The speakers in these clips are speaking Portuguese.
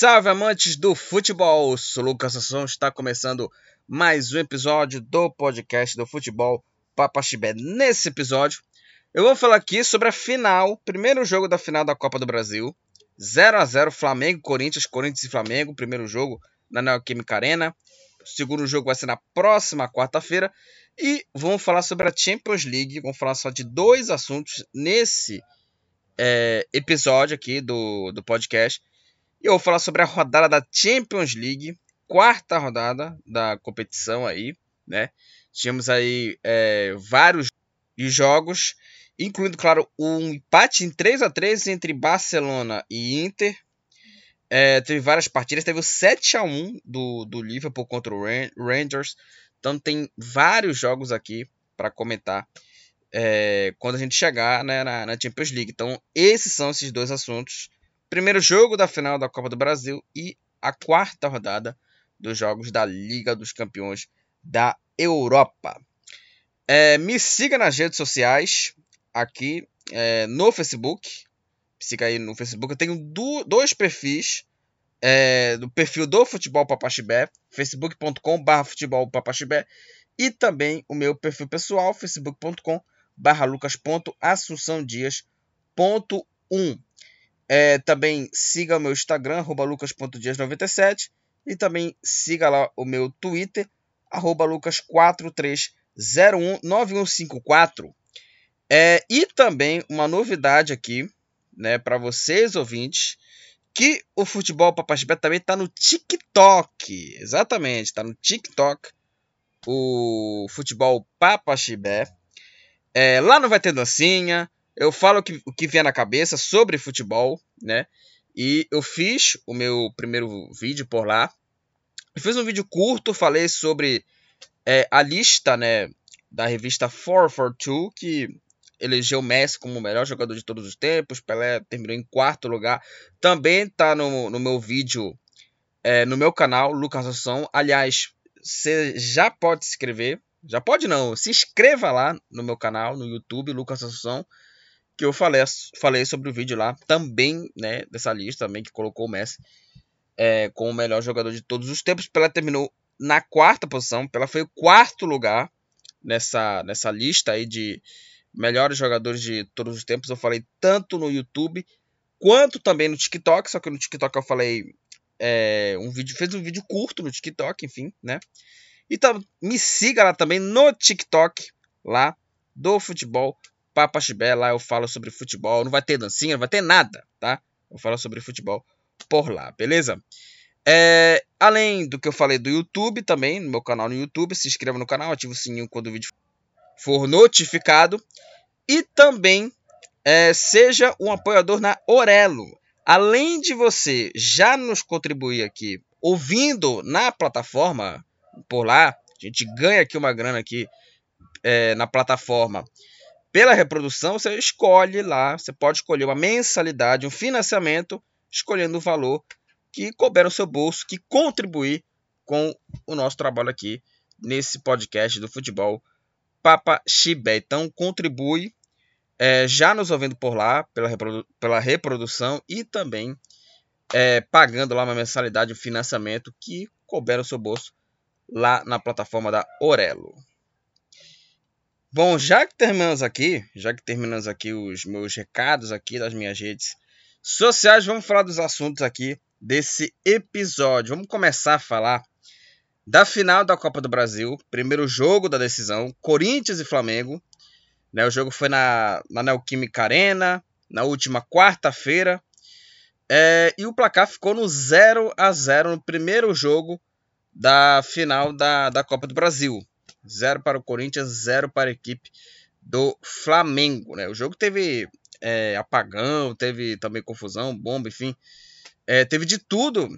Salve amantes do futebol! Sou Lucas Sasson, está começando mais um episódio do podcast do futebol Papaxibé. Nesse episódio, eu vou falar aqui sobre a final, primeiro jogo da final da Copa do Brasil. 0 a 0 Flamengo, Corinthians, Corinthians e Flamengo, primeiro jogo na Neoquímica Arena. Segundo jogo vai ser na próxima quarta-feira. E vamos falar sobre a Champions League. Vamos falar só de dois assuntos nesse é, episódio aqui do, do podcast. E eu vou falar sobre a rodada da Champions League, quarta rodada da competição aí, né? Tínhamos aí é, vários jogos, incluindo, claro, um empate em 3 a 3 entre Barcelona e Inter. É, teve várias partidas, teve o 7 a 1 do, do Liverpool contra o Rangers. Então tem vários jogos aqui para comentar é, quando a gente chegar né, na, na, Champions League. Então esses são esses dois assuntos. Primeiro jogo da final da Copa do Brasil e a quarta rodada dos jogos da Liga dos Campeões da Europa. É, me siga nas redes sociais, aqui é, no Facebook. Siga aí no Facebook. Eu tenho do, dois perfis é, do perfil do Futebol Papaxibé, facebook.com.br futebol papaxibé, e também o meu perfil pessoal, facebook.com.br lucas.assunçãodias.1. É, também siga o meu Instagram, arroba lucas.dias97, e também siga lá o meu Twitter, arroba lucas43019154. É, e também uma novidade aqui, né, para vocês ouvintes, que o futebol Papaxibé também está no TikTok. Exatamente, está no TikTok. O futebol Papaxibé. É, lá não vai ter dancinha. Eu falo o que, o que vier na cabeça sobre futebol, né? E eu fiz o meu primeiro vídeo por lá. Eu fiz um vídeo curto, falei sobre é, a lista, né? Da revista 442, que elegeu Messi como o melhor jogador de todos os tempos. Pelé terminou em quarto lugar. Também tá no, no meu vídeo, é, no meu canal, Lucas Assunção. Aliás, você já pode se inscrever. Já pode não, se inscreva lá no meu canal, no YouTube, Lucas Assunção. Que eu falei, falei sobre o vídeo lá, também, né, dessa lista também, que colocou o Messi é, como o melhor jogador de todos os tempos. Pelé terminou na quarta posição. Pelé foi o quarto lugar nessa, nessa lista aí de, melhores jogadores de todos os tempos. Eu falei tanto no YouTube quanto também no TikTok. Só que no TikTok eu falei é, um vídeo, fez um vídeo curto no TikTok, enfim, né? Então me siga lá também no TikTok lá do futebol Papa Chibé. Lá eu falo sobre futebol. Não vai ter dancinha, não vai ter nada, tá? Eu falo sobre futebol por lá, beleza? É, além do que eu falei do YouTube também, no meu canal no YouTube, se inscreva no canal, ative o sininho quando o vídeo for notificado. E também é, seja um apoiador na Orelo. Além de você já nos contribuir aqui ouvindo na plataforma por lá, a gente ganha aqui uma grana aqui é, na plataforma pela reprodução, você escolhe lá, você pode escolher uma mensalidade, um financiamento, escolhendo o valor que couber no seu bolso, que contribuir com o nosso trabalho aqui nesse podcast do futebol Papa Chibé. Então contribui é, já nos ouvindo por lá pela, reprodu pela reprodução e também é, pagando lá uma mensalidade, um financiamento que couber no seu bolso lá na plataforma da Orelo. Bom, já que terminamos aqui, já que terminamos aqui os meus recados aqui das minhas redes sociais, vamos falar dos assuntos aqui desse episódio. Vamos começar a falar da final da Copa do Brasil, primeiro jogo da decisão, Corinthians e Flamengo. Né, o jogo foi na, na Neoquímica Arena, na última quarta-feira. É, e o placar ficou no 0 a 0 no primeiro jogo da final da, da Copa do Brasil. 0 para o Corinthians, 0 para a equipe do Flamengo. Né? O jogo teve é, apagão, teve também confusão, bomba, enfim. É, teve de tudo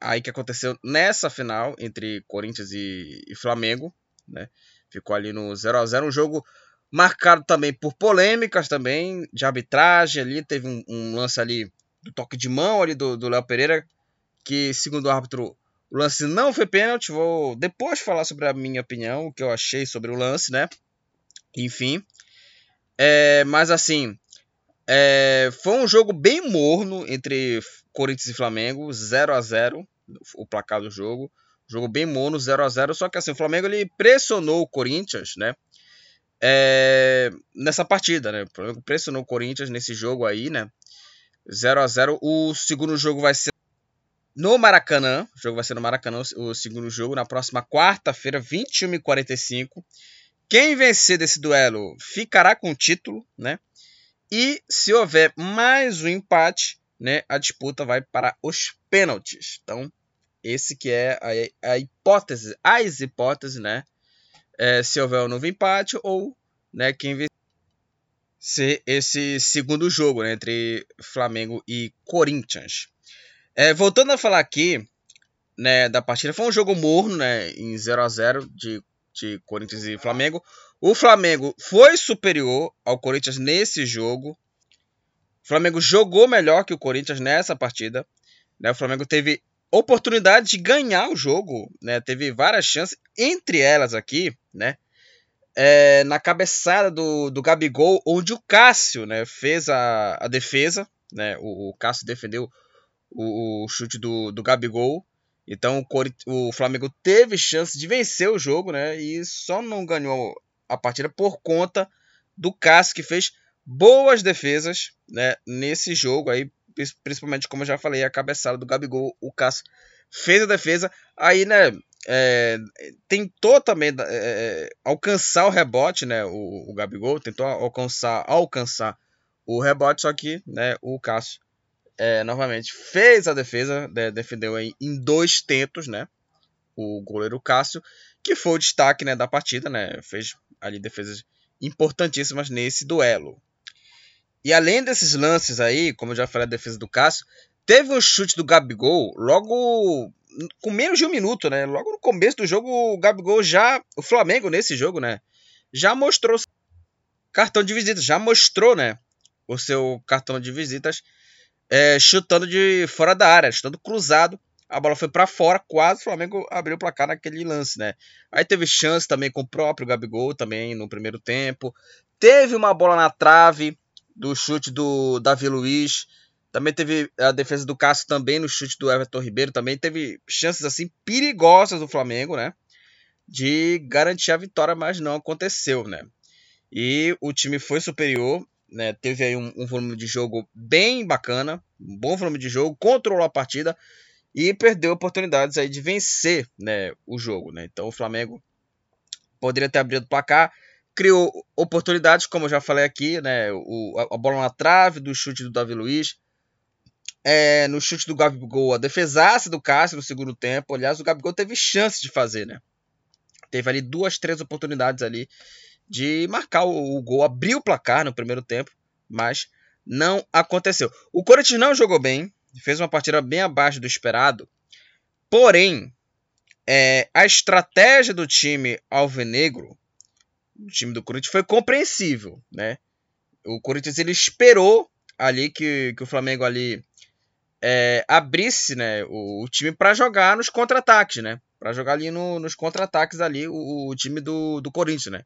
aí que aconteceu nessa final entre Corinthians e, e Flamengo, né? Ficou ali no 0 a 0 um jogo marcado também por polêmicas também de arbitragem ali, teve um, um lance ali do toque de mão ali do Léo Pereira, que segundo o árbitro o lance não foi pênalti, vou depois falar sobre a minha opinião, o que eu achei sobre o lance, né? Enfim, é, mas assim, é, foi um jogo bem morno entre Corinthians e Flamengo, 0 a 0 o placar do jogo. Jogo bem mono, 0 a 0 Só que assim, o Flamengo ele pressionou o Corinthians, né? É, nessa partida, né? O Flamengo pressionou o Corinthians nesse jogo aí, né? 0 a 0 O segundo jogo vai ser no Maracanã. O jogo vai ser no Maracanã, o segundo jogo, na próxima quarta-feira, 21h45. Quem vencer desse duelo ficará com o título, né? E se houver mais um empate, né, a disputa vai para os pênaltis. Então, esse que é a, a hipótese, as hipóteses, né? É, se houver um novo empate ou né, quem vai ser esse segundo jogo né, entre Flamengo e Corinthians. É, voltando a falar aqui né, da partida, foi um jogo morno, né, em 0 a 0 de, de Corinthians e Flamengo. O Flamengo foi superior ao Corinthians nesse jogo. O Flamengo jogou melhor que o Corinthians nessa partida. Né? O Flamengo teve oportunidade de ganhar o jogo, né? Teve várias chances, entre elas aqui, né? É, na cabeçada do, do Gabigol, onde o Cássio né, fez a, a defesa, né? O, o Cássio defendeu o, o, chute do, do Gabigol. Então o, o Flamengo teve chance de vencer o jogo, né? E só não ganhou a partida por conta do Cássio, que fez boas defesas né, nesse jogo aí, principalmente, como eu já falei, a cabeçada do Gabigol, o Cássio fez a defesa, aí, né, é, tentou também é, alcançar o rebote, né, o, o Gabigol tentou alcançar, alcançar o rebote, só que, né, o Cássio é, novamente fez a defesa, né, defendeu em, em dois tentos, né, o goleiro Cássio, que foi o destaque, né, da partida, né, fez ali defesas importantíssimas nesse duelo. E além desses lances aí, como eu já falei, a defesa do Cássio, teve um chute do Gabigol logo com menos de um minuto, né? Logo no começo do jogo, o Gabigol já. O Flamengo nesse jogo, né? Já mostrou cartão de visitas, já mostrou, né? O seu cartão de visitas é, chutando de fora da área, chutando cruzado. A bola foi para fora, quase o Flamengo abriu o placar naquele lance, né? Aí teve chance também com o próprio Gabigol, também no primeiro tempo. Teve uma bola na trave do chute do Davi Luiz. Também teve a defesa do Cássio também no chute do Everton Ribeiro. Também teve chances assim perigosas do Flamengo, né? De garantir a vitória, mas não aconteceu, né? E o time foi superior, né? Teve aí um, um volume de jogo bem bacana, um bom volume de jogo, controlou a partida e perdeu oportunidades aí de vencer, né, o jogo, né? Então o Flamengo poderia ter abrido o placar, criou oportunidades, como eu já falei aqui, né? O, a, bola na trave do chute do Davi Luiz. É, no chute do Gabigol, a defesaça do Cássio no segundo tempo. Aliás, o Gabigol teve chance de fazer, né? Teve ali duas, três oportunidades ali de marcar o, o gol, abrir o placar no primeiro tempo, mas não aconteceu. O Corinthians não jogou bem, fez uma partida bem abaixo do esperado, porém, é, a estratégia do time alvinegro do time do Corinthians foi compreensível, né? O Corinthians ele esperou ali que, que o Flamengo ali é, abrisse, né, o, o time para jogar nos contra-ataques, né? Para jogar ali no, nos contra-ataques ali o, o, time do, do Corinthians, né?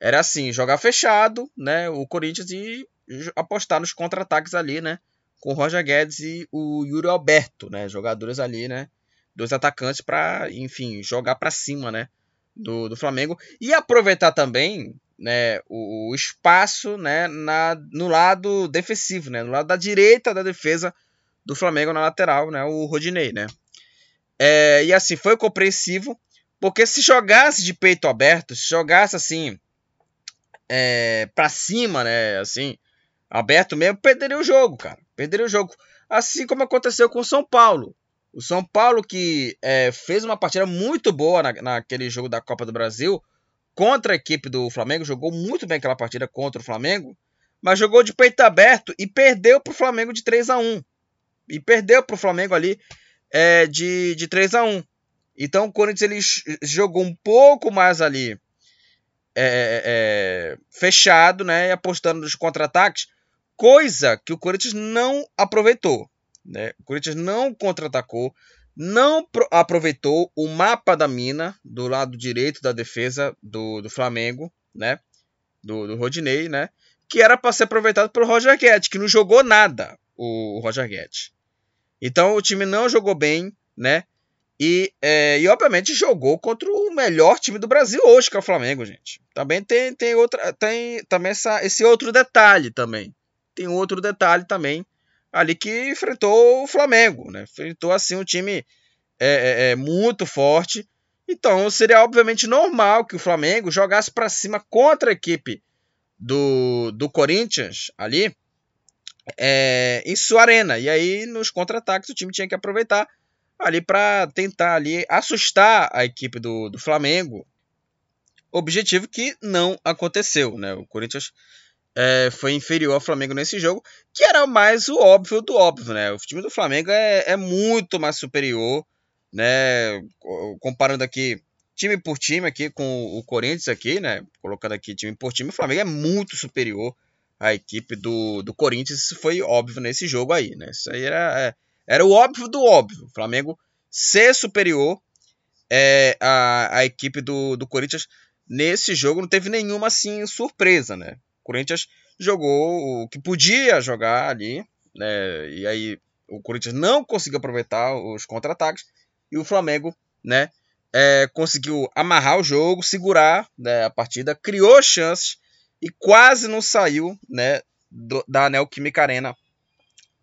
Era assim, jogar fechado, né, o Corinthians e apostar nos contra-ataques ali, né? Com o Roger Guedes e o Yuri Alberto, né? Jogadores ali, né? Dois atacantes para, enfim, jogar para cima, né? do, do Flamengo e aproveitar também né, o, o, espaço né, na, no lado defensivo, né, no lado da direita da defesa do Flamengo na lateral, né, o Rodinei. Né. É, e assim, foi compreensivo, porque se jogasse de peito aberto, se jogasse assim é, para cima, né, assim, aberto mesmo, perderia o jogo, cara. Perderia o jogo. Assim como aconteceu com o São Paulo. O São Paulo, que é, fez uma partida muito boa na, naquele jogo da Copa do Brasil contra a equipe do Flamengo, jogou muito bem aquela partida contra o Flamengo, mas jogou de peito aberto e perdeu para o Flamengo de 3 a 1 E perdeu para o Flamengo ali é, de, de 3 a 1 Então o Corinthians ele jogou um pouco mais ali é, é, é fechado, né, apostando nos contra-ataques, coisa que o Corinthians não aproveitou. Né? O Corinthians não contra-atacou, não aproveitou o mapa da mina do lado direito da defesa do, do Flamengo, né? Do, do Rodinei, né? Que era para ser aproveitado pelo Roger Guedes, que não jogou nada o, o Roger Guedes. Então o time não jogou bem, né? E, é, e obviamente jogou contra o melhor time do Brasil hoje, que é o Flamengo, gente. Também tem, tem outra, tem também essa, esse outro detalhe também. Tem outro detalhe também ali que enfrentou o Flamengo, né? Enfrentou assim um time é, é, é muito forte. Então seria obviamente normal que o Flamengo jogasse para cima contra a equipe do, do Corinthians ali é, em sua arena. E aí nos contra-ataques o time tinha que aproveitar ali para tentar ali assustar a equipe do, do Flamengo. Objetivo que não aconteceu, né? O Corinthians é, foi inferior ao Flamengo nesse jogo, que era mais o óbvio do óbvio, né? O time do Flamengo é, é muito mais superior, né? Comparando aqui time por time aqui com o Corinthians aqui, né? Colocando aqui time por time, o Flamengo é muito superior à equipe do, do Corinthians. Isso foi óbvio nesse jogo aí, né? Isso aí era, é, era o óbvio do óbvio. O Flamengo ser superior é, à, à equipe do, do Corinthians nesse jogo não teve nenhuma assim surpresa, né? Corinthians jogou o que podia jogar ali, né? E aí o Corinthians não conseguiu aproveitar os contra-ataques e o Flamengo, né? É, conseguiu amarrar o jogo, segurar né, a partida, criou chances e quase não saiu, né? Do, da Neoquímica Arena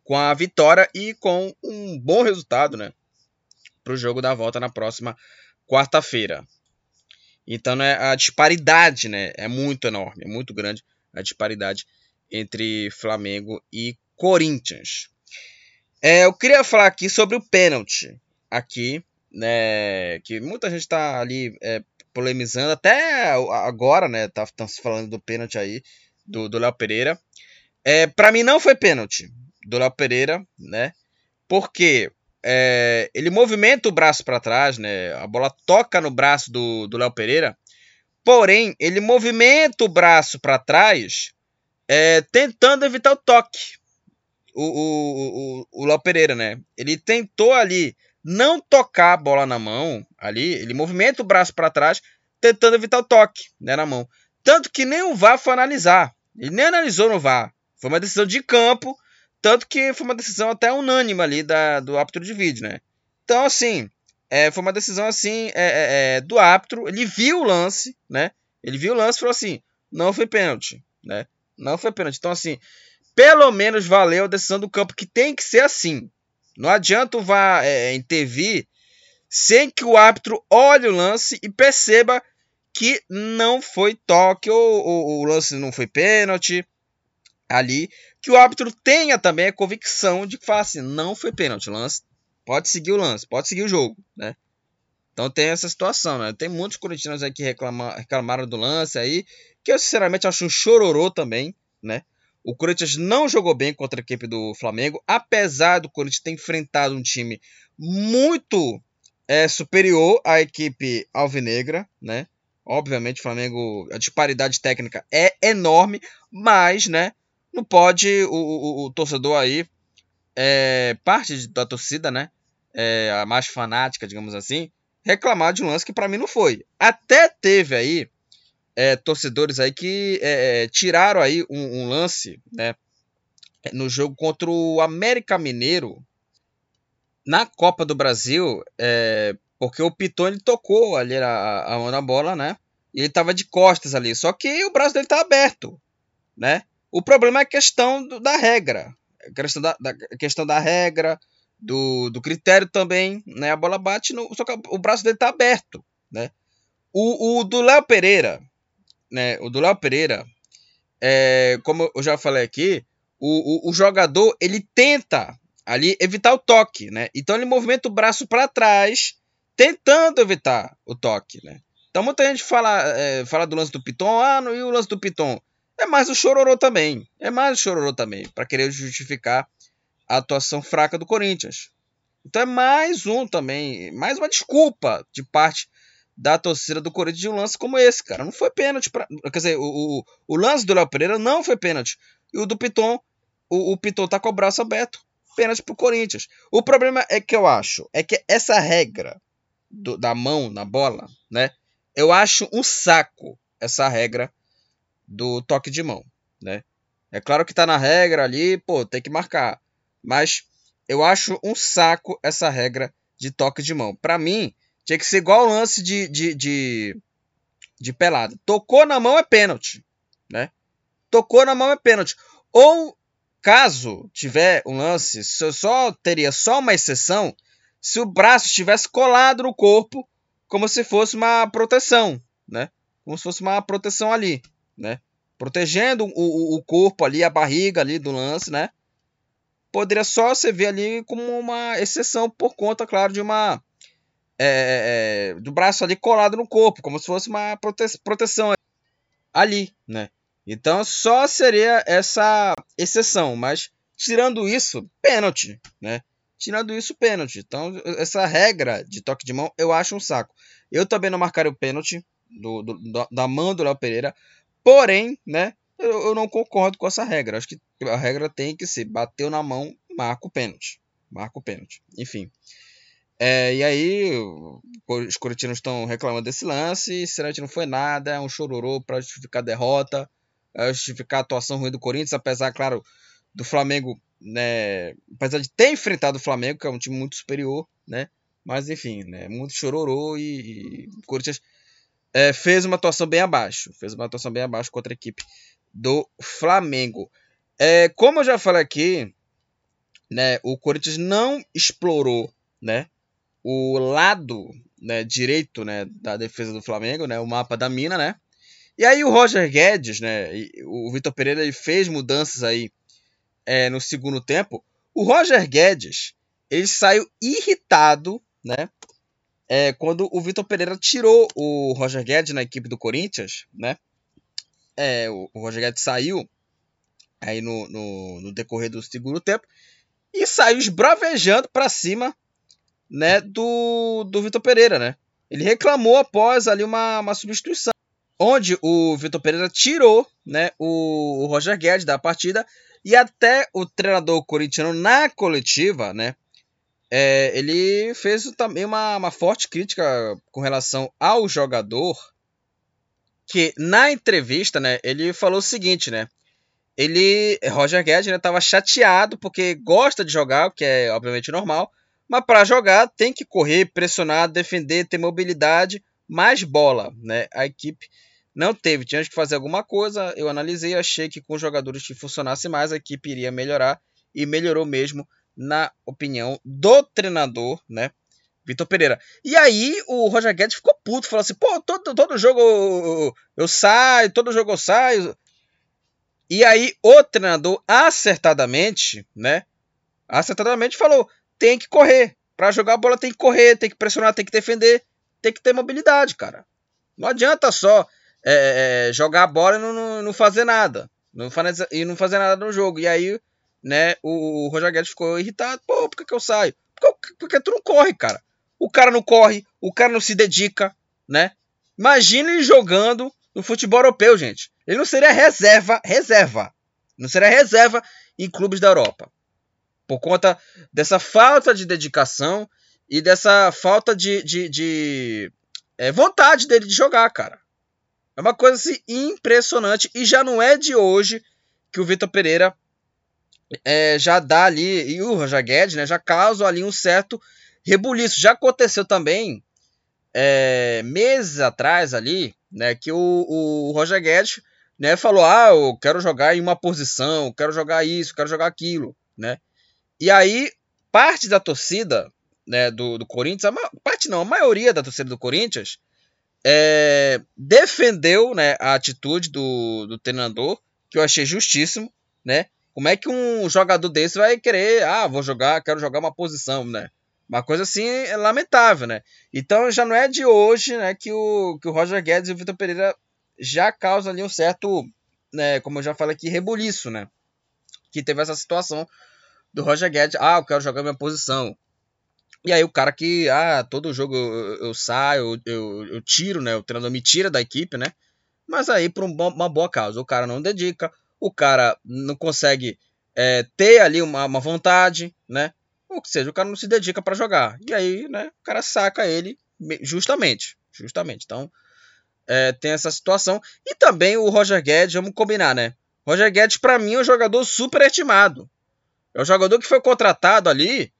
com a vitória e com um bom resultado, né? Para o jogo da volta na próxima quarta-feira. Então, né, a disparidade, né, é muito enorme, é muito grande a disparidade entre Flamengo e Corinthians. É, eu queria falar aqui sobre o pênalti aqui, né, que muita gente está ali é, polemizando até agora, né, tá, tá falando do pênalti aí do Léo Pereira. É, para mim não foi pênalti do Léo Pereira, né? Porque é, ele movimenta o braço para trás, né? A bola toca no braço do Léo Pereira Porém, ele movimenta o braço para trás, é, tentando evitar o toque. O, o, o, o Léo Pereira, né? Ele tentou ali não tocar a bola na mão, ali, ele movimenta o braço para trás, tentando evitar o toque né, na mão. Tanto que nem o VAR foi analisar. Ele nem analisou no VAR. Foi uma decisão de campo, tanto que foi uma decisão até unânime ali da, do árbitro de vídeo, né? Então, assim, é, foi uma decisão assim é, é, é, do árbitro. Ele viu o lance, né? Ele viu o lance e falou assim: não foi pênalti, né? Não foi pênalti. Então, assim, pelo menos valeu a decisão do campo, que tem que ser assim. Não adianta o VAR é, intervir sem que o árbitro olhe o lance e perceba que não foi toque ou, ou o lance não foi pênalti ali. Que o árbitro tenha também a convicção de que fala assim: não foi pênalti, lance pode seguir o lance, pode seguir o jogo, né? Então tem essa situação, né? Tem muitos corintianos aí que reclama, reclamaram do lance aí, que eu sinceramente acho um chororô também, né? O Corinthians não jogou bem contra a equipe do Flamengo, apesar do Corinthians ter enfrentado um time muito é, superior à equipe alvinegra, né? Obviamente, o Flamengo, a disparidade técnica é enorme, mas, né? Não pode o, o, o torcedor aí, é, parte da torcida, né? é, a mais fanática, digamos assim, reclamar de um lance que para mim não foi. Até teve aí é, torcedores aí que é, é, tiraram aí um, um, lance, né, no jogo contra o América Mineiro na Copa do Brasil, é, porque o Piton ele tocou ali a, a mão na bola, né? E ele tava de costas ali, só que o braço dele tá aberto, né? O problema é a questão do, da regra, a questão da, da, questão da regra, do, do critério também, né? A bola bate, no, só que o braço dele tá aberto, né? O, o do Léo Pereira, né? O do Léo Pereira, é, como eu já falei aqui, o, o, o, jogador ele tenta ali evitar o toque, né? Então ele movimenta o braço para trás, tentando evitar o toque, né? Então muita gente fala, é, fala do lance do Piton, ah, não, e o lance do Piton? É mais o chororô também, é mais o chororô também, para querer justificar a atuação fraca do Corinthians. Então é mais um também, mais uma desculpa de parte da torcida do Corinthians de um lance como esse, cara. Não foi pênalti. Pra, quer dizer, o, o, o lance do Léo Pereira não foi pênalti. E o do Piton, o, o Piton tá com o braço aberto. Pênalti pro Corinthians. O problema é que eu acho, é que essa regra do, da mão na bola, né? Eu acho um saco essa regra do toque de mão, né? É claro que tá na regra ali, pô, tem que marcar. Mas eu acho um saco essa regra de toque de mão. Para mim, tinha que ser igual o lance de, de, de, de pelada. Tocou na mão é pênalti, né? Tocou na mão é pênalti. Ou caso tiver um lance, só teria só uma exceção se o braço estivesse colado no corpo, como se fosse uma proteção, né? Como se fosse uma proteção ali, né? Protegendo o, o, corpo ali, a barriga ali do lance, né? Poderia só ser ver ali como uma exceção por conta, claro, de uma é, é, do braço ali colado no corpo, como se fosse uma prote proteção ali, né? Então só seria essa exceção, mas tirando isso, pênalti, né? Tirando isso, pênalti. Então essa regra de toque de mão eu acho um saco. Eu também não marcaria o pênalti do, do, da mão do Léo Pereira, porém, né? Eu, eu, não concordo com essa regra. Acho que a regra tem que ser bateu na mão, marca o pênalti, marca o pênalti. Enfim. É, e aí, os coritinos estão reclamando desse lance. Sinceramente, não foi nada. É um chororô para justificar a derrota, é justificar a atuação ruim do Corinthians. Apesar, claro, do Flamengo, né? Apesar de ter enfrentado o Flamengo, que é um time muito superior, né? Mas enfim, né? Muito chororô e, e o Corinthians é, fez uma atuação bem abaixo. Fez uma atuação bem abaixo contra a equipe do Flamengo. É, como eu já falei aqui, né? O Corinthians não explorou, né? o lado né, direito né, da defesa do Flamengo, né, o mapa da mina, né? E aí o Roger Guedes, né, o Vitor Pereira ele fez mudanças aí é, no segundo tempo. O Roger Guedes ele saiu irritado, né? É, quando o Vitor Pereira tirou o Roger Guedes na equipe do Corinthians, né? É, o, o Roger Guedes saiu aí no, no, no decorrer do segundo tempo e saiu esbravejando para cima né, do, do Vitor Pereira, né? Ele reclamou após ali uma, uma substituição, onde o Vitor Pereira tirou né, o, o Roger Guedes da partida e até o treinador corintiano na coletiva, né, é, ele fez também uma, uma forte crítica com relação ao jogador, que na entrevista, né, ele falou o seguinte, né, ele, Roger Guedes, estava né, chateado porque gosta de jogar, o que é obviamente normal, mas para jogar tem que correr, pressionar, defender, ter mobilidade, mais bola, né? A equipe não teve, tinha que fazer alguma coisa. Eu analisei, achei que com jogadores que funcionasse mais, a equipe iria melhorar e melhorou mesmo, na opinião do treinador, né? Vitor Pereira. E aí o Roger Guedes ficou puto, falou assim: pô, todo, todo jogo eu, saio, todo jogo eu saio. E aí o treinador acertadamente, né? Acertadamente falou: tem que correr. Para jogar a bola tem que correr, tem que pressionar, tem que defender, tem que ter mobilidade, cara. Não adianta só é, jogar a bola e não, não, não fazer nada. Não fazer, e não fazer nada no jogo. E aí, né, o, o Roger Guedes ficou irritado. Pô, por que, que eu saio? Porque, porque tu não corre, cara. O cara não corre, o cara não se dedica, né? Imagina ele jogando no futebol europeu, gente. Ele não seria reserva, reserva. Não seria reserva em clubes da Europa por conta dessa falta de dedicação e dessa falta de, de, de é, vontade dele de jogar, cara. É uma coisa assim, impressionante e já não é de hoje que o Vitor Pereira é, já dá ali, e o Roger Guedes, né, já causa ali um certo rebuliço. Já aconteceu também é, meses atrás ali, né, que o, o Roger Guedes né, falou, ah, eu quero jogar em uma posição, quero jogar isso, quero jogar aquilo, né? E aí, parte da torcida né, do, do Corinthians, a parte não, a maioria da torcida do Corinthians, é, defendeu né, a atitude do, do treinador, que eu achei justíssimo, né? Como é que um jogador desse vai querer, ah, vou jogar, quero jogar uma posição, né? Uma coisa assim é lamentável, né? Então já não é de hoje, né, que o, que o Roger Guedes e o Vitor Pereira já causam ali um certo, né, como eu já falei aqui, rebuliço, né? Que teve essa situação do Roger Guedes. Ah, eu quero jogar minha posição. E aí o cara que, ah, todo jogo eu, eu saio, eu, eu, tiro, né? O treinador me tira da equipe, né? Mas aí por um uma boa causa. O cara não dedica, o cara não consegue é, ter ali uma, uma vontade, né? Ou seja, o cara não se dedica para jogar. E aí, né, o cara saca ele justamente. Justamente. Então, é, tem essa situação. E também o Roger Guedes, vamos combinar, né? Roger Guedes, para mim, é um jogador super estimado. É um jogador que foi contratado ali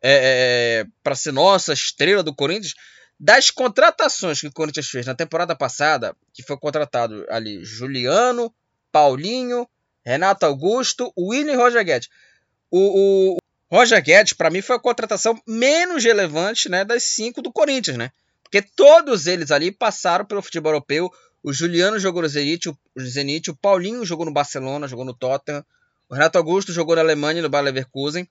é, é, para ser nossa estrela do Corinthians. Das contratações que o Corinthians fez na temporada passada, que foi contratado ali Juliano, Paulinho, Renato Augusto, William e Roger Guedes. O, o Roger Guedes, para mim, foi a contratação menos relevante né, das cinco do Corinthians, né? Porque todos eles ali passaram pelo futebol europeu. O Juliano jogou no Zenit, o Zenit, o Paulinho jogou no Barcelona, jogou no Tottenham. O Renato Augusto jogou na Alemanha, no Bayer Leverkusen.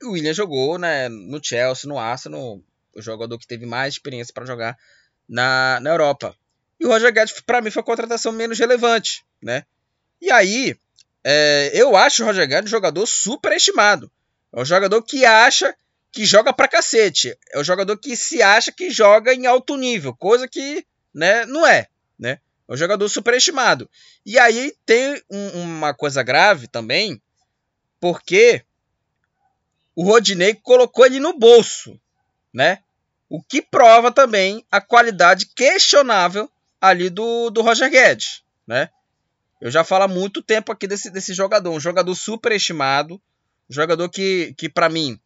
E o William jogou né, no Chelsea, no Arsenal, o jogador que teve mais experiência para jogar na, na Europa. E o Roger Guedes, para mim, foi a contratação menos relevante, né? E aí, é, eu acho o Roger Guedes um jogador super estimado. É um jogador que acha que joga pra cacete. É um jogador que se acha que joga em alto nível, coisa que né, não é, né? É um jogador superestimado. E aí tem um, uma coisa grave também, porque o Rodinei colocou ele no bolso né? O que prova também a qualidade questionável ali do, do Roger Guedes, né? Eu já falo há muito tempo aqui desse, desse jogador, um jogador superestimado, um jogador que, que para mim,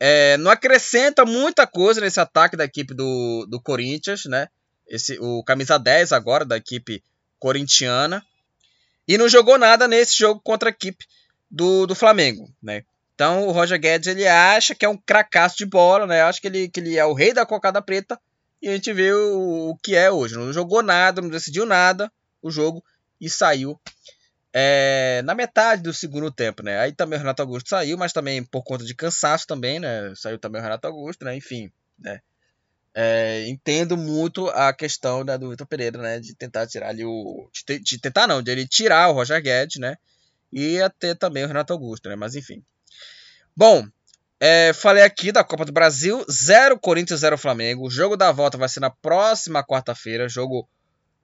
é, não acrescenta muita coisa nesse ataque da equipe do, do Corinthians, né? Esse, o camisa 10 agora da equipe corintiana. E não jogou nada nesse jogo contra a equipe do, do Flamengo, né? Então o Roger Guedes ele acha que é um cracaço de bola, né? Acha que ele, que ele é o rei da cocada preta. E a gente vê o, o que é hoje. Não jogou nada, não decidiu nada o jogo e saiu é, na metade do segundo tempo, né? Aí também o Renato Augusto saiu, mas também por conta de cansaço também, né? Saiu também o Renato Augusto, né? Enfim, né? É, entendo muito a questão né, do Vitor Pereira, né? De tentar tirar ali o. De, de, tentar não, de ele tirar o Roger Guedes, né? E até também o Renato Augusto, né? Mas enfim. Bom, é, falei aqui da Copa do Brasil, 0 Corinthians, 0 Flamengo. O jogo da volta vai ser na próxima quarta-feira, jogo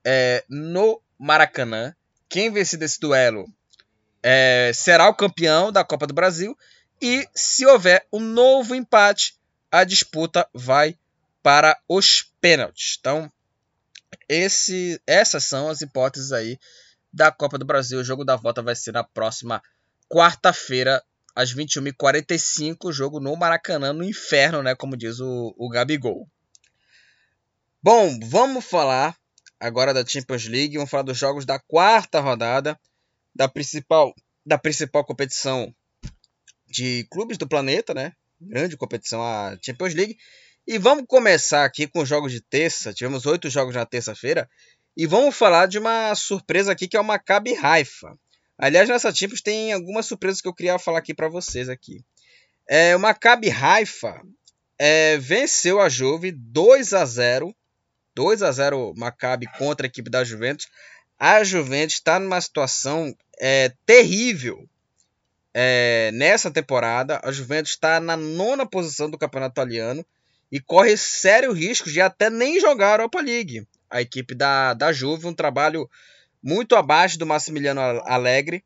é, no Maracanã. Quem vencer desse duelo é, será o campeão da Copa do Brasil. E se houver um novo empate, a disputa vai para os pênaltis. Então, esse, essas são as hipóteses aí da Copa do Brasil. O jogo da volta vai ser na próxima quarta-feira, às 21h45, jogo no Maracanã, no inferno, né? Como diz o, o Gabigol. Bom, vamos falar agora da Champions League. Vamos falar dos jogos da quarta rodada da principal, da principal competição de clubes do planeta, né? Grande competição, a Champions League. E vamos começar aqui com os jogos de terça. Tivemos oito jogos na terça-feira. E vamos falar de uma surpresa aqui que é o Maccabi Haifa. Aliás, nessa Champions tem algumas surpresas que eu queria falar aqui para vocês aqui. É, o Maccabi Haifa é, venceu a Juve 2 a 0 2 a 0 Maccabi contra a equipe da Juventus. A Juventus está numa situação é, terrível é, nessa temporada. A Juventus está na nona posição do campeonato italiano e corre sério risco de até nem jogar a Europa League. A equipe da, da Juve, um trabalho muito abaixo do Massimiliano Alegre,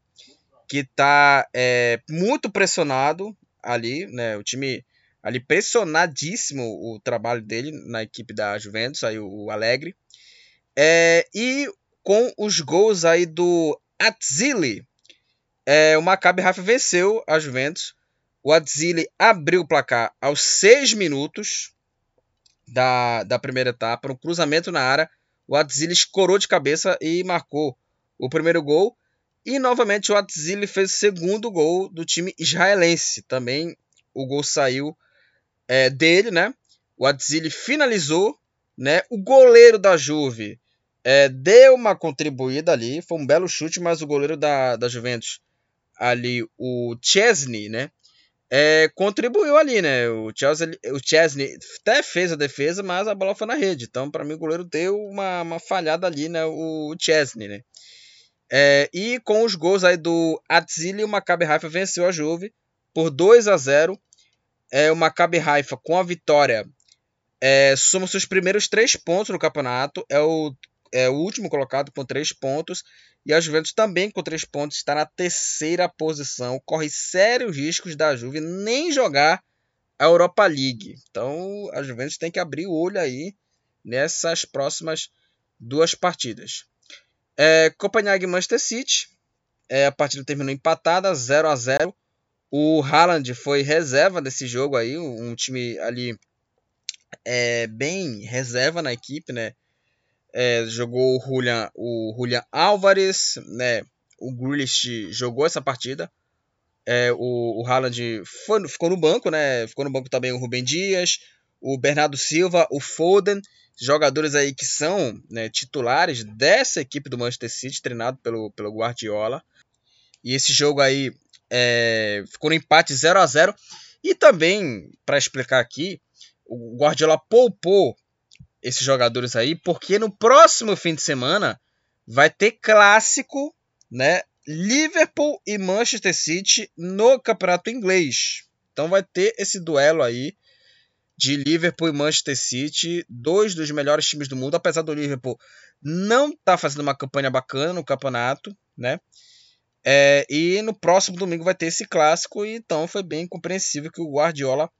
que está é, muito pressionado ali, né? O time ali pressionadíssimo o trabalho dele na equipe da Juventus, aí o Alegre. É, e com os gols aí do Atzili, é, o Maccabi Rafa venceu a Juventus. O Atzili abriu o placar aos 6 minutos da, da primeira etapa, um cruzamento na área o Atzili escorou de cabeça e marcou o primeiro gol. E novamente o Atzili fez o segundo gol do time israelense. Também o gol saiu é, dele, né? O Atzili finalizou, né? O goleiro da Juve é, deu uma contribuída ali, foi um belo chute, mas o goleiro da, da Juventus ali, o Chesney, né? é, contribuiu ali, né? O Chelsea, o Chesney até fez a defesa, mas a bola foi na rede. Então, para mim, o goleiro deu uma, uma falhada ali, né? O Chesney, né? É, e com os gols aí do Atzili, o Maccabi Haifa venceu a Juve por 2 a 0. É, o Maccabi Haifa, com a vitória, é, soma seus primeiros três pontos no campeonato. É o, é o último colocado com três pontos. E a Juventus também com três pontos está na terceira posição. Corre sérios riscos da Juve nem jogar a Europa League. Então a Juventus tem que abrir o olho aí nessas próximas duas partidas. É, Copenhague Manchester City. É, a partida terminou empatada, 0 a 0 O Haaland foi reserva desse jogo aí, um time ali é, bem reserva na equipe, né? É, jogou o Julian, o Julian Álvares, né? O Grealish jogou essa partida. É, o, o Haaland foi, ficou no banco, né? Ficou no banco também o Rubem Dias, o Bernardo Silva, o Foden, jogadores aí que são né, titulares dessa equipe do Manchester City, treinado pelo, pelo Guardiola. E esse jogo aí é, ficou no empate 0 a 0 E também, para explicar aqui, o Guardiola poupou esses jogadores aí, porque no próximo fim de semana vai ter clássico, né? Liverpool e Manchester City no campeonato inglês. Então vai ter esse duelo aí de Liverpool e Manchester City, dois dos melhores times do mundo, apesar do Liverpool não estar tá fazendo uma campanha bacana no campeonato, né? É, e no próximo domingo vai ter esse clássico, então foi bem compreensível que o Guardiola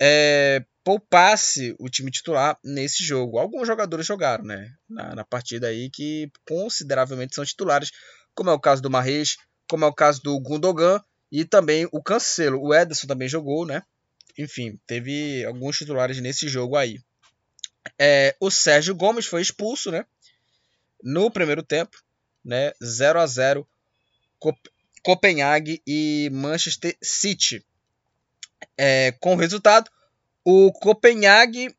é, poupasse o time titular nesse jogo. Alguns jogadores jogaram, né? Na, na, partida aí que consideravelmente são titulares, como é o caso do Marres, como é o caso do Gundogan e também o Cancelo. O Ederson também jogou, né? enfim, teve alguns titulares nesse jogo aí. É, o Sérgio Gomes foi expulso, né? No primeiro tempo, né? 0 a 0 Cop Copenhague e Manchester City. É, com o resultado, o Copenhague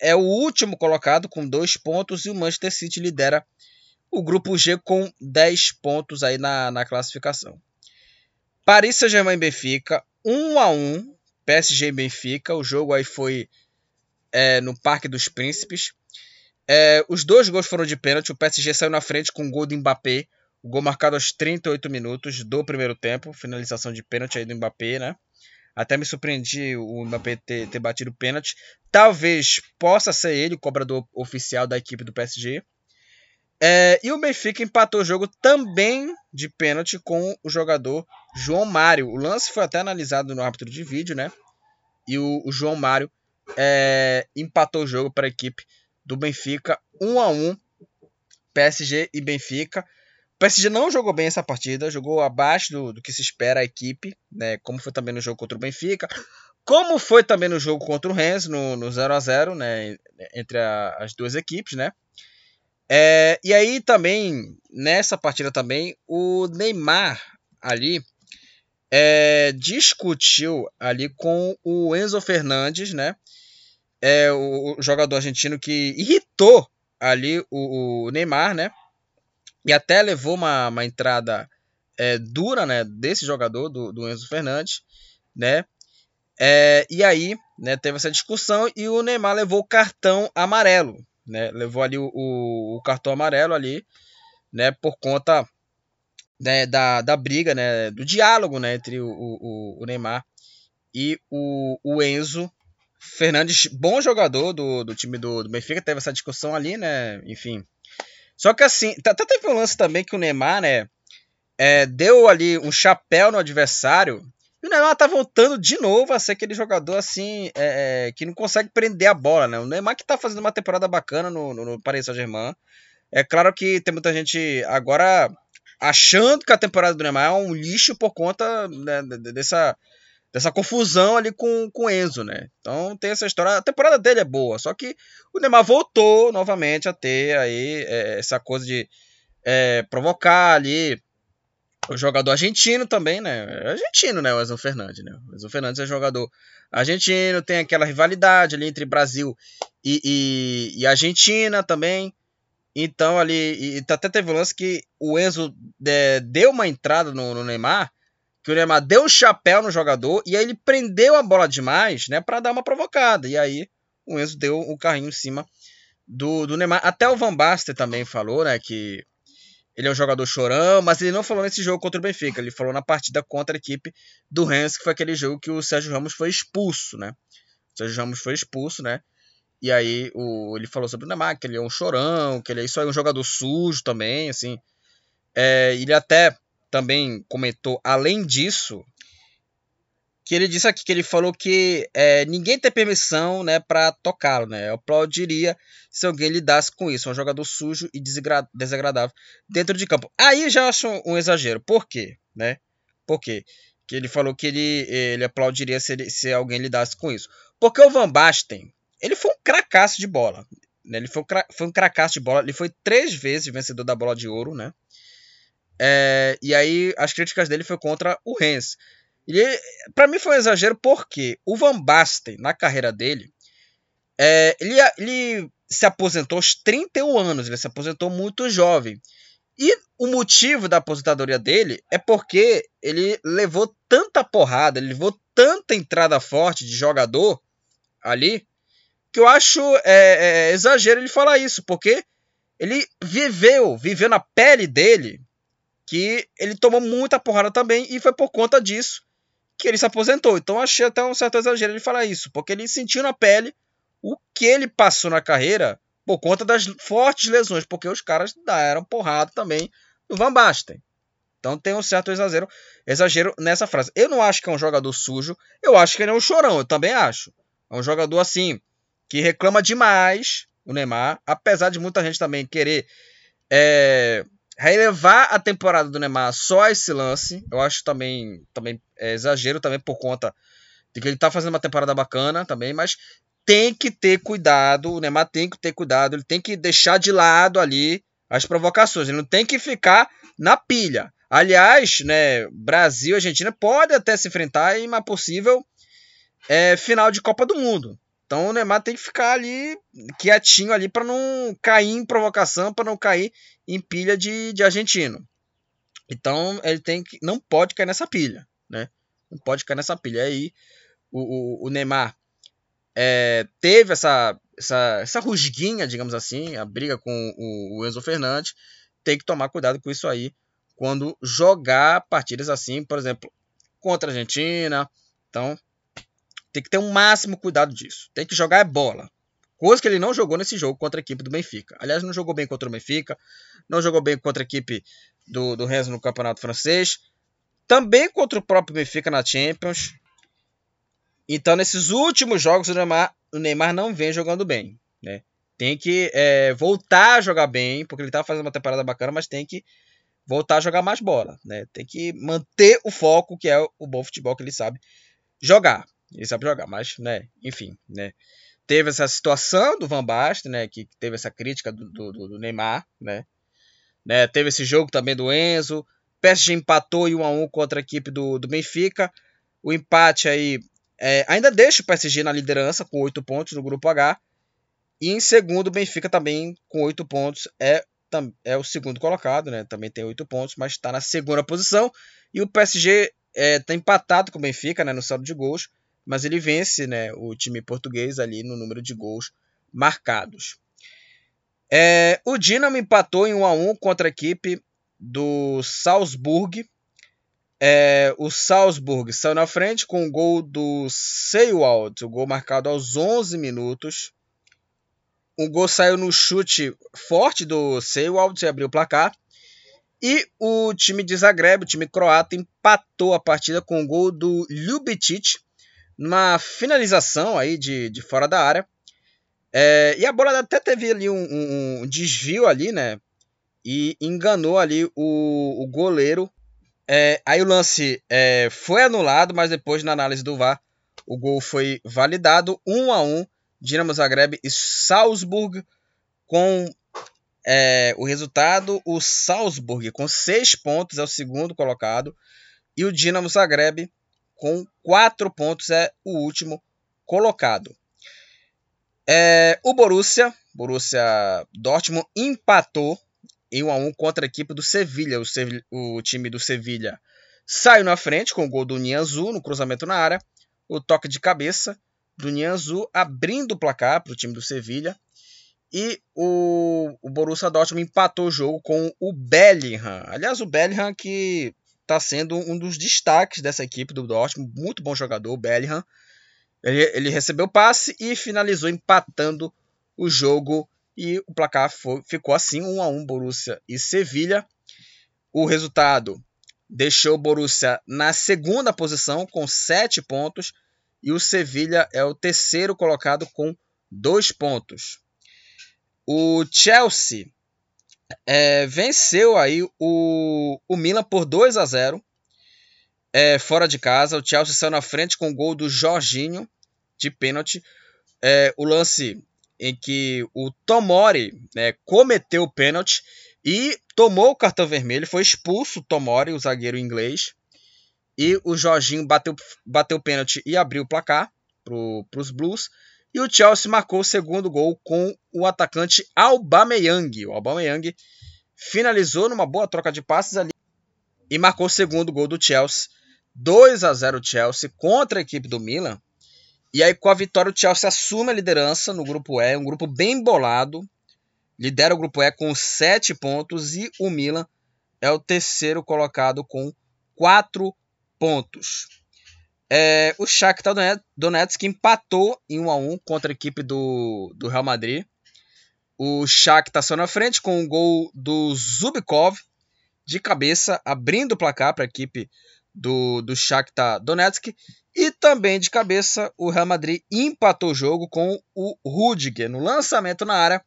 é o último colocado com dois pontos e o Manchester City lidera o grupo G com 10 pontos aí na, na classificação. Paris Saint-Germain Benfica 1 a 1 PSG Benfica. O jogo aí foi é, no Parque dos Príncipes. É, os dois gols foram de pênalti. O PSG saiu na frente com o gol do Mbappé. O gol marcado aos 38 minutos do primeiro tempo. Finalização de pênalti aí do Mbappé, né? Até me surpreendi o Mbappé ter, ter batido o pênalti. Talvez possa ser ele o cobrador oficial da equipe do PSG. É, e o Benfica empatou o jogo também de pênalti com o jogador João Mário. O lance foi até analisado no árbitro de vídeo, né? E o, o João Mário é, empatou o jogo para a equipe do Benfica, 1 a 1 PSG e Benfica. PSG não jogou bem essa partida, jogou abaixo do, do que se espera a equipe, né? Como foi também no jogo contra o Benfica, como foi também no jogo contra o Rennes, no, no 0 a 0 né? Entre a, as duas equipes, né? É, e aí também, nessa partida também, o Neymar ali é, discutiu ali com o Enzo Fernandes, né? É, o, o jogador argentino que irritou ali o, o, Neymar, né? E até levou uma, uma entrada é, dura, né? Desse jogador, do, do Enzo Fernandes, né? É, e aí, né, teve essa discussão e o Neymar levou o cartão amarelo, né? Levou ali o, o, o cartão amarelo ali, né? Por conta né, da, da briga, né? Do diálogo, né? Entre o, o, o Neymar e o, o Enzo Fernandes, bom jogador do, do time do, do Benfica, teve essa discussão ali, né? Enfim. Só que assim, até teve um lance também que o Neymar, né? É, deu ali um chapéu no adversário e o Neymar tá voltando de novo a ser aquele jogador assim, é, é, que não consegue prender a bola, né? O Neymar que tá fazendo uma temporada bacana no, no, no Paris Saint-Germain. É claro que tem muita gente agora achando que a temporada do Neymar é um lixo por conta né, dessa, dessa confusão ali com, o Enzo, né? Então tem essa história. A temporada dele é boa, só que o Neymar voltou novamente a ter aí é, essa coisa de é, provocar ali o jogador argentino também, né? É argentino, né? O Enzo Fernandes, né? O Enzo Fernandes é jogador argentino, tem aquela rivalidade ali entre Brasil e, e, e Argentina também. Então ali, e até teve um lance que o Enzo é, deu uma entrada no, no, Neymar, que o Neymar deu o chapéu no jogador e aí ele prendeu a bola demais, né, para dar uma provocada. E aí o Enzo deu o carrinho em cima do, do Neymar. Até o Van Basten também falou, né, que ele é um jogador chorão, mas ele não falou nesse jogo contra o Benfica. Ele falou na partida contra a equipe do Rennes, que foi aquele jogo que o Sérgio Ramos foi expulso, né? O Sérgio Ramos foi expulso, né? E aí o, ele falou sobre o Neymar, que ele é um chorão, que ele é isso aí, um jogador sujo também, assim. É, ele até também comentou, além disso, que ele disse aqui que ele falou que é, ninguém tem permissão né, para tocá-lo. Né? Eu aplaudiria se alguém lidasse com isso. Um jogador sujo e desagradável dentro de campo. Aí já acho um exagero. Por quê? Né? Por quê? que ele falou que ele, ele aplaudiria se, ele, se alguém lidasse com isso. Porque o Van Basten, ele foi um cracaço de bola. Né? Ele foi um, foi um cracaço de bola. Ele foi três vezes vencedor da bola de ouro, né? É, e aí as críticas dele foi contra o Hens. Para mim foi um exagero porque o Van Basten, na carreira dele, é, ele, ele se aposentou aos 31 anos, ele se aposentou muito jovem. E o motivo da aposentadoria dele é porque ele levou tanta porrada, ele levou tanta entrada forte de jogador ali, que eu acho é, é, exagero ele falar isso, porque ele viveu, viveu na pele dele, que ele tomou muita porrada também, e foi por conta disso que ele se aposentou. Então achei até um certo exagero ele falar isso, porque ele sentiu na pele o que ele passou na carreira por conta das fortes lesões, porque os caras deram porrada também no Van Basten. Então tem um certo exagero, exagero nessa frase. Eu não acho que é um jogador sujo, eu acho que ele é um chorão, eu também acho. É um jogador assim, que reclama demais, o Neymar, apesar de muita gente também querer é, relevar a temporada do Neymar só a esse lance. Eu acho também, também é exagero também por conta de que ele tá fazendo uma temporada bacana também, mas tem que ter cuidado, o Neymar tem que ter cuidado, ele tem que deixar de lado ali as provocações, ele não tem que ficar na pilha. Aliás, né, Brasil e Argentina podem até se enfrentar em uma possível é, final de Copa do Mundo. Então o Neymar tem que ficar ali quietinho ali para não cair em provocação, para não cair em pilha de, de argentino. Então ele tem que não pode cair nessa pilha, né? Não pode cair nessa pilha. Aí o, o, o Neymar é, teve essa, essa, essa rusguinha, digamos assim, a briga com o, o Enzo Fernandes. Tem que tomar cuidado com isso aí quando jogar partidas assim, por exemplo, contra a Argentina. Então, tem que ter um máximo cuidado disso. Tem que jogar é bola. Coisa que ele não jogou nesse jogo contra a equipe do Benfica. Aliás, não jogou bem contra o Benfica. Não jogou bem contra a equipe do, do no Campeonato Francês. Também contra o próprio Benfica na Champions. Então, nesses últimos jogos, o Neymar, o Neymar não vem jogando bem. Né? Tem que é, voltar a jogar bem, porque ele está fazendo uma temporada bacana, mas tem que voltar a jogar mais bola. Né? Tem que manter o foco, que é o bom futebol que ele sabe jogar. Ele sabe jogar, mas, né, enfim, né? Teve essa situação do Van Basten, né? Que teve essa crítica do, do, do Neymar, né? né? Teve esse jogo também do Enzo. PSG empatou em 1 a 1 contra a equipe do, do Benfica. O empate aí é, ainda deixa o PSG na liderança com 8 pontos no grupo H. E em segundo, o Benfica também com 8 pontos. É, é o segundo colocado, né? Também tem 8 pontos, mas está na segunda posição. E o PSG está é, tá empatado com o Benfica né, no saldo de gols. Mas ele vence né, o time português ali no número de gols marcados. É, o Dinamo empatou em 1 a 1 contra a equipe do Salzburg. É, o Salzburg saiu na frente com o gol do Seywald, o gol marcado aos 11 minutos. O gol saiu no chute forte do Seywald e abriu o placar. E o time de Zagreb, o time croata, empatou a partida com o gol do Ljubicic, numa finalização aí de, de fora da área. É, e a bola até teve ali um, um, um, desvio ali, né? E enganou ali o, o goleiro é, aí o lance é, foi anulado, mas depois na análise do VAR o gol foi validado 1 a 1 Dinamo Zagreb e Salzburg com é, o resultado o Salzburg com 6 pontos é o segundo colocado e o Dinamo Zagreb com 4 pontos é o último colocado. É, o Borussia, Borussia Dortmund empatou em 1 a 1 contra a equipe do Sevilha. O, Sevilha, o time do Sevilha saiu na frente com o gol do Nianzu no cruzamento na área. O toque de cabeça do Nianzu abrindo o placar para o time do Sevilha. E o, o Borussia Dortmund empatou o jogo com o Bellingham. Aliás, o Bellingham que está sendo um dos destaques dessa equipe do Dortmund. Muito bom jogador, o Bellingham. Ele, ele recebeu passe e finalizou empatando o jogo e o placar foi, ficou assim, 1 a 1 Borussia e Sevilha. O resultado deixou o Borussia na segunda posição com 7 pontos e o Sevilha é o terceiro colocado com 2 pontos. O Chelsea é, venceu aí o, o Milan por 2 a 0. é, fora de casa. O Chelsea saiu na frente com o gol do Jorginho de pênalti. É, o lance em que o Tomori né, cometeu o pênalti e tomou o cartão vermelho. Foi expulso o Tomori, o zagueiro inglês. E o Jorginho bateu, bateu o pênalti e abriu o placar para os Blues. E o Chelsea marcou o segundo gol com o atacante Aubameyang. O Aubameyang finalizou numa boa troca de passes ali e marcou o segundo gol do Chelsea. 2 a 0 Chelsea contra a equipe do Milan. E aí com a vitória o Chelsea assume a liderança no grupo E, um grupo bem bolado. Lidera o grupo E com 7 pontos e o Milan é o terceiro colocado com 4 pontos. É, o Shakhtar Donetsk empatou em 1 a 1 contra a equipe do, do Real Madrid. O Shakhtar saiu na frente com um gol do Zubkov de cabeça, abrindo o placar para a equipe do, do Shakhtar Donetsk. E também de cabeça, o Real Madrid empatou o jogo com o Rudiger. No lançamento na área,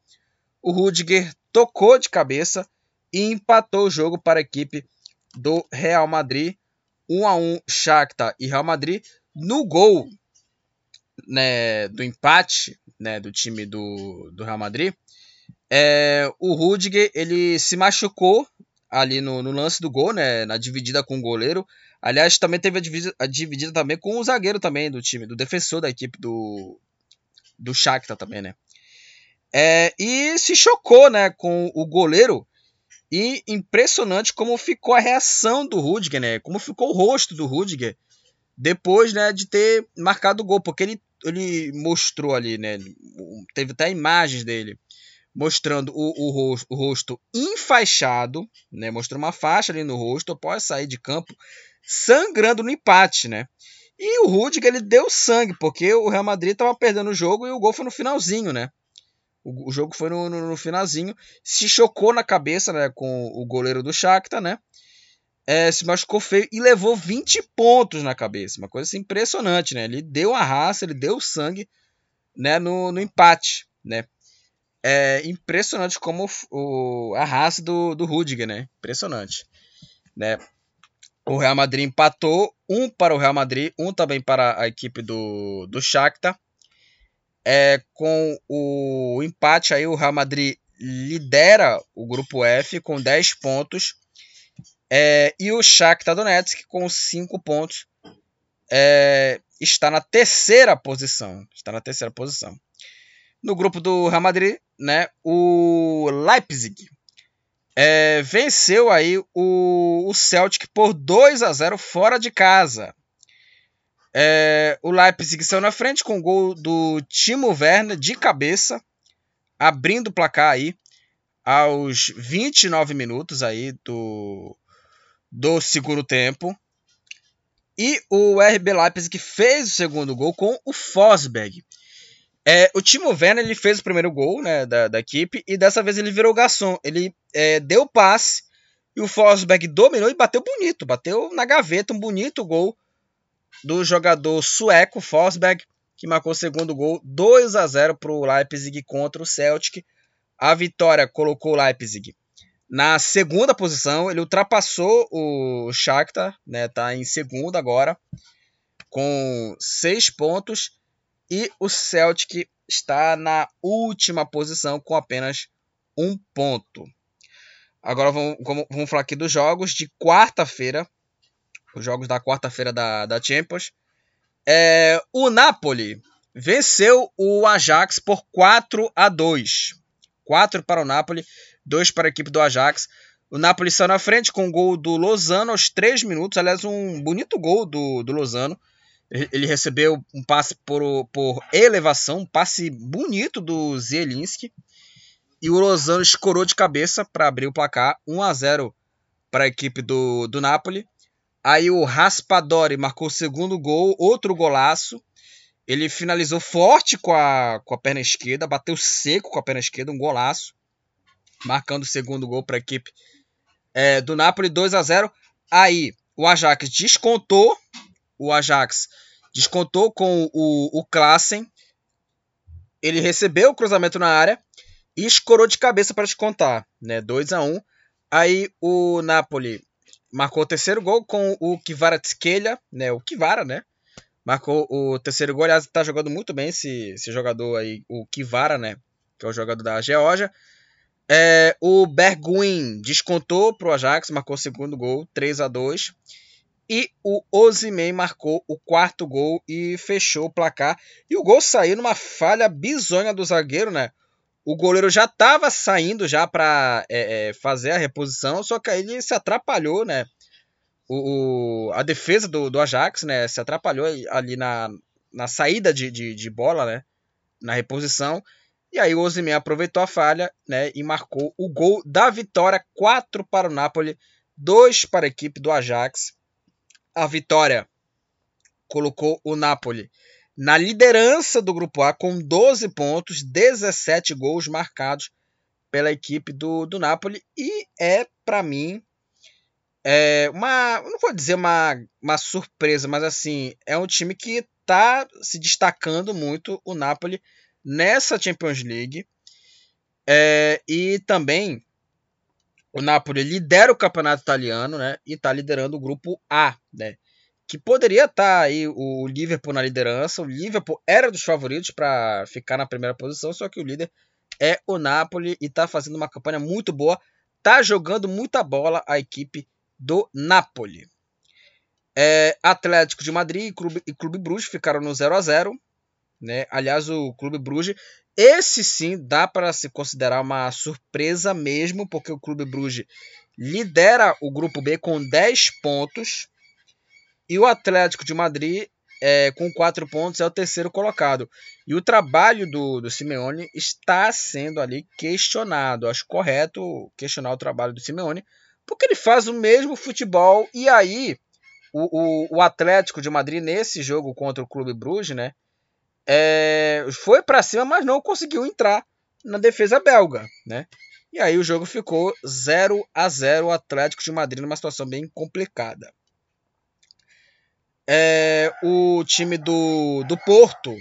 o Rudiger tocou de cabeça e empatou o jogo para a equipe do Real Madrid. 1 a 1 Shakhtar e Real Madrid. No gol né, do empate né, do time do, do Real Madrid, é, o Rudiger ele se machucou ali no, no, lance do gol, né, na dividida com o goleiro. Aliás, também teve a dividida, a dividida também com o zagueiro também do time, do defensor da equipe do, do Shakhtar também, né. É, e se chocou né, com o goleiro e impressionante como ficou a reação do Rudiger, né? Como ficou o rosto do Rudiger depois, né, de ter marcado o gol, porque ele, ele mostrou ali, né? Teve até imagens dele mostrando o, o, rosto, o rosto enfaixado, né? Mostrou uma faixa ali no rosto após sair de campo, sangrando no empate, né? E o Rudiger ele deu sangue, porque o Real Madrid estava perdendo o jogo e o gol foi no finalzinho, né? O, o jogo foi no, no, no, finalzinho. Se chocou na cabeça né, com o goleiro do Shakhtar, né? É, se machucou feio e levou 20 pontos na cabeça. Uma coisa assim, impressionante, né? Ele deu a raça, ele deu sangue né, no, no empate, né? É impressionante como o, a raça do, do Rudiger, né? Impressionante. Né? O Real Madrid empatou, um para o Real Madrid, um também para a equipe do, do Shakhtar. É, com o empate aí o Real Madrid lidera o grupo F com 10 pontos. É, e o Shakhtar Donetsk com 5 pontos é, está na terceira posição. Está na terceira posição. No grupo do Real Madrid, né, o Leipzig é, venceu aí o, o Celtic por 2 a 0 fora de casa. É, o Leipzig saiu na frente com o gol do Timo Werner de cabeça, abrindo o placar aí aos 29 minutos aí do, do segundo tempo. E o RB Leipzig fez o segundo gol com o Fosberg. É, o Timo Werner ele fez o primeiro gol né, da, da equipe e dessa vez ele virou garçom. Ele é, deu passe e o Fosberg dominou e bateu bonito. Bateu na gaveta um bonito gol do jogador sueco Forsberg, que marcou o segundo gol, 2 a 0 para o Leipzig contra o Celtic. A vitória colocou o Leipzig na segunda posição, ele ultrapassou o Shakhtar, né, tá em segundo agora, com seis pontos, e o Celtic está na última posição com apenas um ponto. Agora vamos, vamos falar aqui dos jogos de quarta-feira os jogos da quarta-feira da, da Champions. É, o Napoli venceu o Ajax por 4 a 2. 4 para o Napoli, 2 para a equipe do Ajax. O Napoli saiu na frente com o gol do Lozano aos 3 minutos. Aliás, um bonito gol do, do Lozano. Ele recebeu um passe por, por elevação, um passe bonito do Zielinski. E o Lozano escorou de cabeça para abrir o placar 1 a 0 para a equipe do, do Napoli. Aí o Raspadori marcou o segundo gol, outro golaço. Ele finalizou forte com a, com a perna esquerda, bateu seco com a perna esquerda, um golaço. Marcando o segundo gol para a equipe é, do Napoli, 2 a 0 Aí o Ajax descontou. O Ajax descontou com o, o Klassen. Ele recebeu o cruzamento na área e escorou de cabeça para descontar. Né? 2 a 1 Aí o Napoli marcou o terceiro gol com o Kivara Tskelja, né? O Kivara, né? Marcou o terceiro gol. Aliás, tá jogando muito bem esse, esse jogador aí, o Kivara, né? Que é o jogador da Geórgia. É, o Bergwijn descontou pro Ajax, marcou o segundo gol, 3 a 2 E o Osimhen marcou o quarto gol e fechou o placar. E o gol saiu numa falha bizonha do zagueiro, né? O goleiro já estava saindo já para é, é, fazer a reposição, só que aí ele se atrapalhou, né? O, o, a defesa do, do Ajax, né? Se atrapalhou ali na, na saída de, de, de bola, né? Na reposição. E aí o Osimhen aproveitou a falha, né? E marcou o gol da vitória, 4 para o Napoli, 2 para a equipe do Ajax. A vitória colocou o Napoli na liderança do grupo A com 12 pontos, 17 gols marcados pela equipe do, do Napoli e é para mim é uma, não vou dizer uma, uma surpresa, mas assim, é um time que está se destacando muito o Napoli nessa Champions League. É, e também o Napoli lidera o campeonato italiano, né? E está liderando o grupo A, né? Que poderia estar tá aí o Liverpool na liderança. O Liverpool era dos favoritos para ficar na primeira posição, só que o líder é o Napoli e está fazendo uma campanha muito boa. Está jogando muita bola a equipe do Napoli. É, Atlético de Madrid e Clube, e Clube Bruges ficaram no 0 a 0 né? Aliás, o Clube Bruges, esse sim dá para se considerar uma surpresa mesmo, porque o Clube Bruges lidera o grupo B com 10 pontos e o Atlético de Madrid, é, com quatro pontos, é o terceiro colocado. E o trabalho do, do Simeone está sendo ali questionado. Acho correto questionar o trabalho do Simeone, porque ele faz o mesmo futebol. E aí, o, o, o Atlético de Madrid, nesse jogo contra o Clube Bruges, né? É, foi para cima, mas não conseguiu entrar na defesa belga, né? E aí o jogo ficou 0 a 0 o Atlético de Madrid numa situação bem complicada. É, o time do, do Porto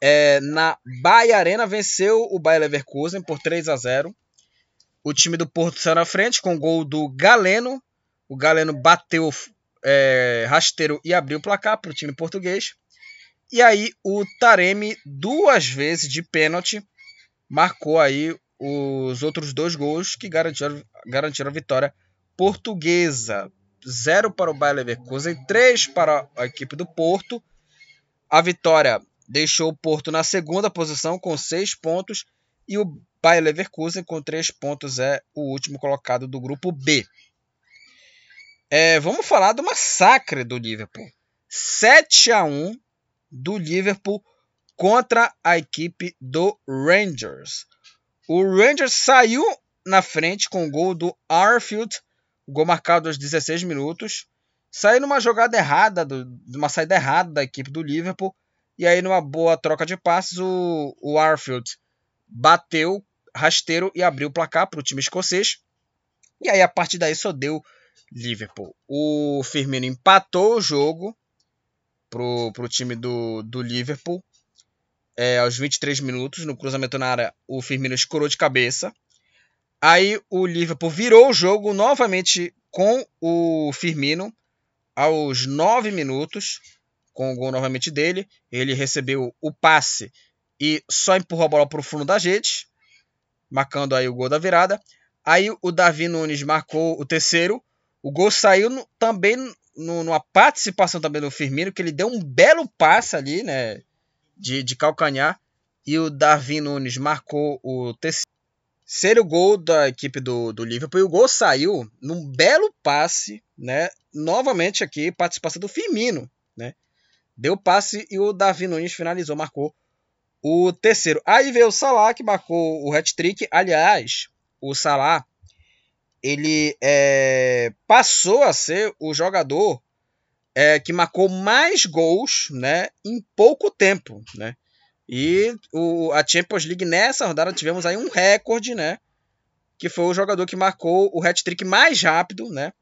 é, na Bahia Arena venceu o Bayer Leverkusen por 3 a 0. O time do Porto saiu na frente com o gol do Galeno. O Galeno bateu é, rasteiro e abriu o placar para o time português. E aí o Taremi, duas vezes de pênalti, marcou aí os outros dois gols que garantiram, garantiram a vitória portuguesa. 0 para o Bayer Leverkusen, 3 para a equipe do Porto. A vitória deixou o Porto na segunda posição com 6 pontos e o Bayer Leverkusen com 3 pontos é o último colocado do grupo B. É, vamos falar do massacre do Liverpool. 7 a 1 do Liverpool contra a equipe do Rangers. O Rangers saiu na frente com o gol do Arfield gol marcado aos 16 minutos. Saiu numa jogada errada, de uma saída errada da equipe do Liverpool. E aí, numa boa troca de passes, o, o Arfield bateu rasteiro e abriu o placar para o time escocês. E aí, a partir daí, só deu Liverpool. O Firmino empatou o jogo pro, pro time do, do Liverpool. É, aos 23 minutos, no cruzamento na área, o Firmino escorou de cabeça. Aí o Liverpool virou o jogo novamente com o Firmino aos 9 minutos, com o gol novamente dele. Ele recebeu o passe e só empurrou a bola para o fundo da rede, marcando aí o gol da virada. Aí o Davi Nunes marcou o terceiro. O gol saiu no, também no, numa participação também do Firmino, que ele deu um belo passe ali, né, de, de calcanhar. E o Davi Nunes marcou o terceiro ser o gol da equipe do, do Liverpool. E o gol saiu num belo passe, né? Novamente aqui, participação do Firmino, né? Deu passe e o Davi Nunes finalizou, marcou o terceiro. Aí veio o Salah que marcou o hat-trick. Aliás, o Salah ele é, passou a ser o jogador é, que marcou mais gols, né, em pouco tempo, né? E o, a Champions League nessa rodada tivemos aí um recorde, né? Que foi o jogador que marcou o hat-trick mais rápido, né?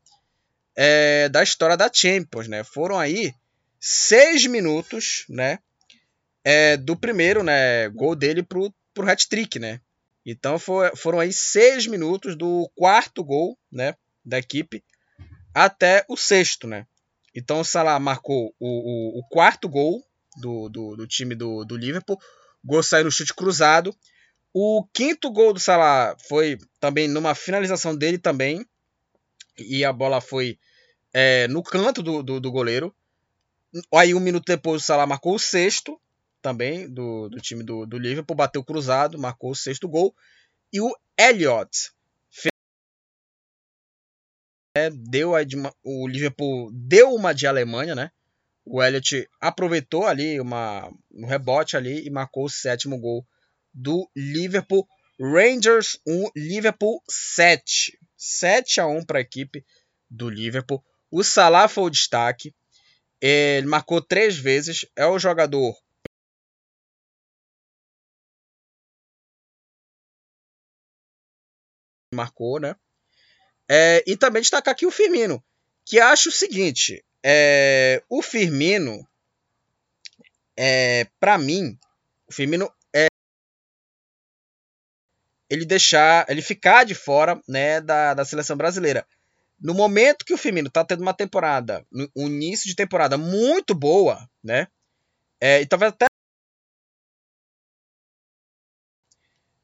É, da história da Champions, né? Foram aí seis minutos, né? É, do primeiro, né? Gol dele pro, pro hat-trick, né? Então foi, foram aí seis minutos do quarto gol, né? Da equipe até o sexto, né? Então o Salah marcou o, o, o quarto gol do, do, do, time do, do Liverpool. Gol saiu no chute cruzado. O quinto gol do Salah foi também numa finalização dele também. E a bola foi é, no canto do, do, do, goleiro. Aí um minuto depois o Salah marcou o sexto também do, do time do, do Liverpool. Bateu cruzado, marcou o sexto gol. E o Elliott é, deu a o Liverpool deu uma de Alemanha, né? O Elliott aproveitou ali uma, um rebote ali e marcou o sétimo gol do Liverpool. Rangers 1, Liverpool 7. 7 a 1 para a equipe do Liverpool. O Salah foi o destaque. Ele marcou três vezes. É o jogador marcou, né? É, e também destacar aqui o Firmino, que acho o seguinte: é, o Firmino, é, para mim, o Firmino é ele deixar, ele ficar de fora, né, da, da seleção brasileira. No momento que o Firmino está tendo uma temporada, um início de temporada muito boa, né? É, e talvez até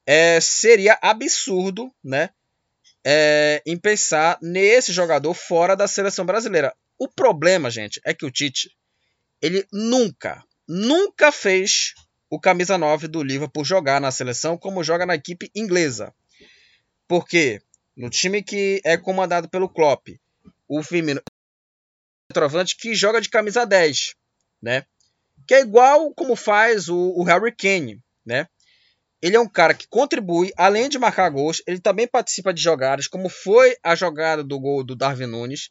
é, seria absurdo, né? é, em pensar nesse jogador fora da seleção brasileira. O problema, gente, é que o Tite, ele nunca, nunca fez o camisa 9 do Liverpool jogar na seleção como joga na equipe inglesa. Porque no time que é comandado pelo Klopp, o Firmino centroavante que joga de camisa 10, né? Que é igual como faz o, o Harry Kane, né? ele é um cara que contribui, além de marcar gols, ele também participa de jogadas, como foi a jogada do gol do Darwin Nunes.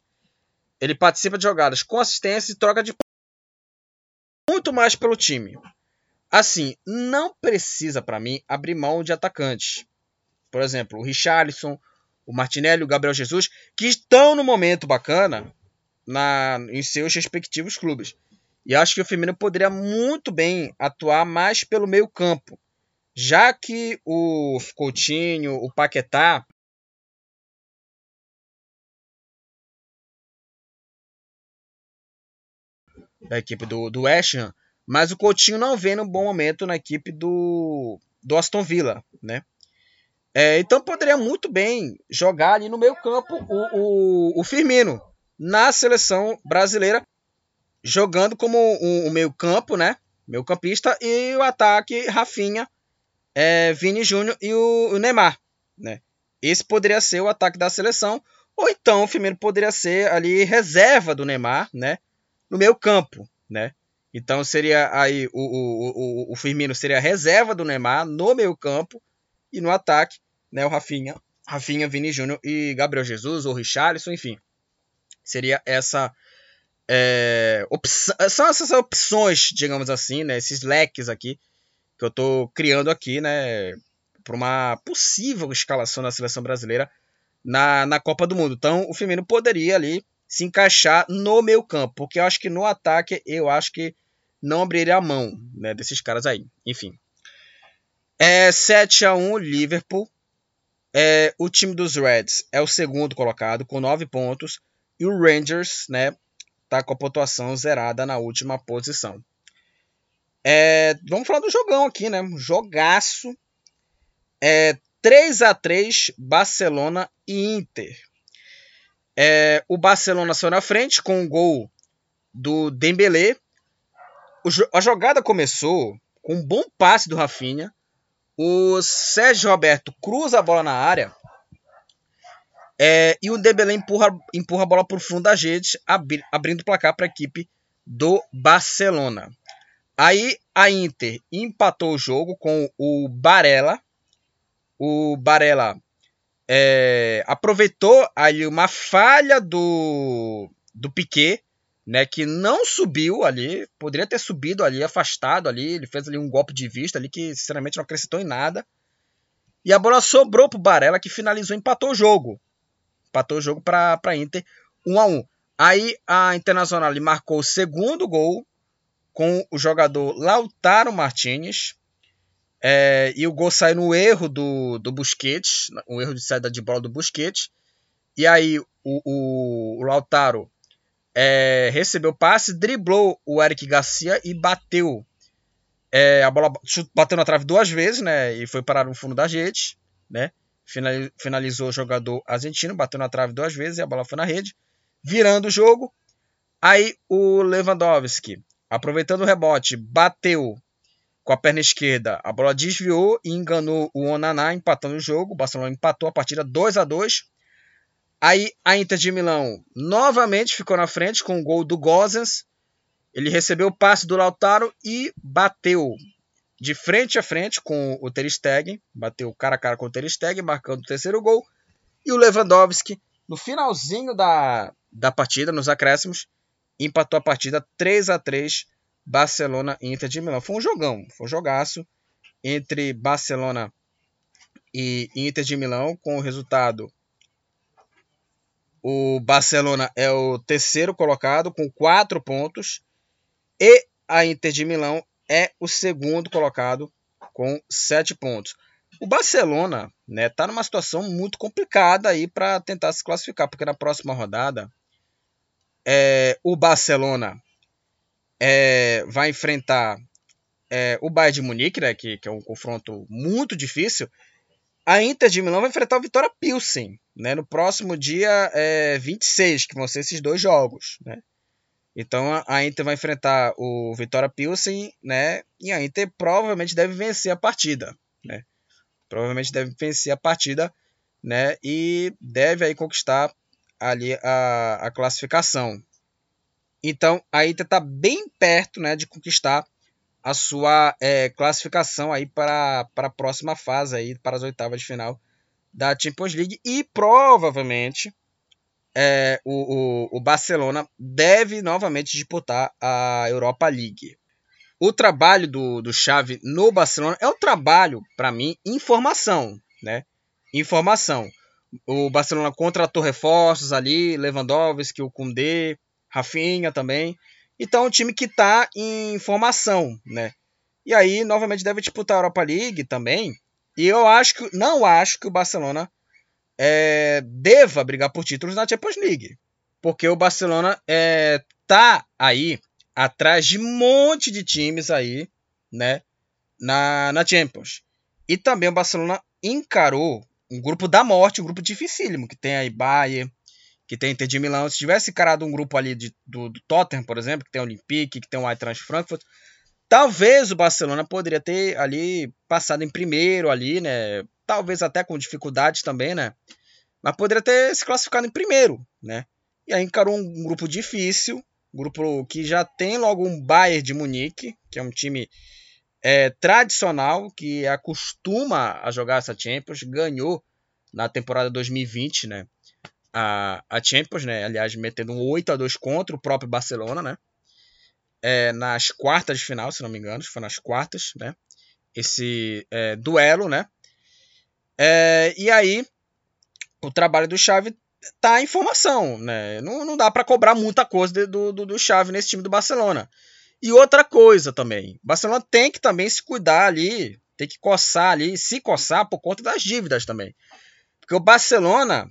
Ele participa de jogadas com assistência e troca de muito mais pelo time. Assim, não precisa para mim abrir mão de atacantes. Por exemplo, o Richarlison, o Martinelli, o Gabriel Jesus, que estão no momento bacana na, em seus respectivos clubes. E acho que o Firmino poderia muito bem atuar mais pelo meio campo já que o Coutinho, o Paquetá da equipe do, do West Ham, mas o Coutinho não vem num bom momento na equipe do, do Aston Villa, né? É, então poderia muito bem jogar ali no meio campo o, o, o Firmino na seleção brasileira, jogando como o, meio campo, né? Meio campista e o ataque Rafinha é, Vini Júnior e o, o, Neymar, né? Esse poderia ser o ataque da seleção, ou então o Firmino poderia ser ali reserva do Neymar, né? No meio campo, né? Então seria aí o, o, o, o Firmino seria reserva do Neymar no meio campo e no ataque, né? O Rafinha, Rafinha, Vini Júnior e Gabriel Jesus ou Richarlison, enfim, seria essa é, são essas opções, digamos assim, né? Esses leques aqui que eu estou criando aqui, né, para uma possível escalação da seleção brasileira na, na Copa do Mundo. Então, o Firmino poderia ali se encaixar no meio campo, porque eu acho que no ataque eu acho que não abriria a mão né, desses caras aí. Enfim. É 7 a 1 Liverpool. É, o time dos Reds é o segundo colocado com 9 pontos e o Rangers, né, tá com a pontuação zerada na última posição. É, vamos falar do jogão aqui, né? Jogaço. É, 3 a 3 Barcelona e Inter. É, o Barcelona saiu na frente com um gol do Dembélé. O, a jogada começou com um bom passe do Rafinha. O Sérgio Roberto cruza a bola na área. É, e o Dembélé empurra, empurra a bola para o fundo da rede, abri, abrindo o placar para a equipe do Barcelona. Aí a Inter empatou o jogo com o Barella. O Barella é, aproveitou ali uma falha do, do Piquet, né, que não subiu ali, poderia ter subido ali, afastado ali, ele fez ali um golpe de vista ali que sinceramente não acrescentou em nada. E a bola sobrou pro Barella que finalizou, empatou o jogo. Empatou o jogo para a Inter 1 a 1. Aí a Internacional marcou o segundo gol com o jogador Lautaro Martinez. É, e o gol sai no erro do, do Busquets, um erro de saída de bola do Busquets. E aí o, o, o Lautaro é, recebeu o passe, driblou o Eric Garcia e bateu. É, a bola bateu na trave duas vezes, né? E foi parar no fundo da rede, né? Finalizou o jogador argentino, bateu na trave duas vezes e a bola foi na rede, virando o jogo. Aí o Lewandowski, aproveitando o rebote, bateu com a perna esquerda. A bola desviou e enganou o Onaná, empatando o jogo. O Barcelona empatou a partida 2 a 2 Aí a Inter de Milão novamente ficou na frente com o gol do Gozens. Ele recebeu o passe do Lautaro e bateu de frente a frente com o Ter Stegen, bateu cara a cara com o Ter Stegen, marcando o terceiro gol. E o Lewandowski, no finalzinho da, da partida, nos acréscimos, empatou a partida 3 a 3 Barcelona e Inter de Milão. Foi um jogão, foi um jogaço entre Barcelona e Inter de Milão, com o resultado o Barcelona é o terceiro colocado com quatro pontos e a Inter de Milão é o segundo colocado com sete pontos. O Barcelona né, tá numa situação muito complicada aí para tentar se classificar, porque na próxima rodada é, o Barcelona é, vai enfrentar é, o Bayern de Munique, né, que, que, é um confronto muito difícil. A Inter de Milão vai enfrentar o Vitória Pilsen né, no próximo dia é, 26, que vão ser esses dois jogos. Né? Então a Inter vai enfrentar o Vitória Pilsen, né? E a Inter provavelmente deve vencer a partida, né? Provavelmente deve vencer a partida, né? E deve aí conquistar ali a, a classificação. Então a Inter está bem perto, né, de conquistar a sua é, classificação aí para, para a próxima fase aí, para as oitavas de final da Champions League e provavelmente é, o, o, o, Barcelona deve novamente disputar a Europa League. O trabalho do, do Xavi no Barcelona é um trabalho, para mim, informação, né? Informação. O Barcelona contratou reforços ali, Lewandowski, o Koundé, Rafinha também. Então, é um time que está em formação, né? E aí, novamente, deve disputar a Europa League também. E eu acho que não acho que o Barcelona é, deva brigar por títulos na Champions League. Porque o Barcelona é, tá aí atrás de um monte de times aí, né? Na, na Champions. E também o Barcelona encarou um grupo da morte, um grupo dificílimo, que tem aí Bayern, que tem Inter de Milão. Se tivesse encarado um grupo ali de, do, do Tottenham, por exemplo, que tem o Olympique, que tem o Eintracht Frankfurt, talvez o Barcelona poderia ter ali passado em primeiro ali, né? Talvez até com dificuldades também, né? Mas poderia ter se classificado em primeiro, né? E aí encarou um grupo difícil, um grupo que já tem logo um Bayern de Munique, que é um time é, tradicional, que acostuma a jogar essa Champions, ganhou na temporada 2020, né? A, a Champions, né? Aliás, metendo um 8 a 2 contra o próprio Barcelona, né? É, nas quartas de final, se não me engano, foi nas quartas, né? Esse é, duelo, né? É, e aí, o trabalho do Xavi tá em formação, né? Não, não dá para cobrar muita coisa do, do, do Xavi nesse time do Barcelona. E outra coisa também, Barcelona tem que também se cuidar ali, tem que coçar ali, se coçar por conta das dívidas também. Porque o Barcelona,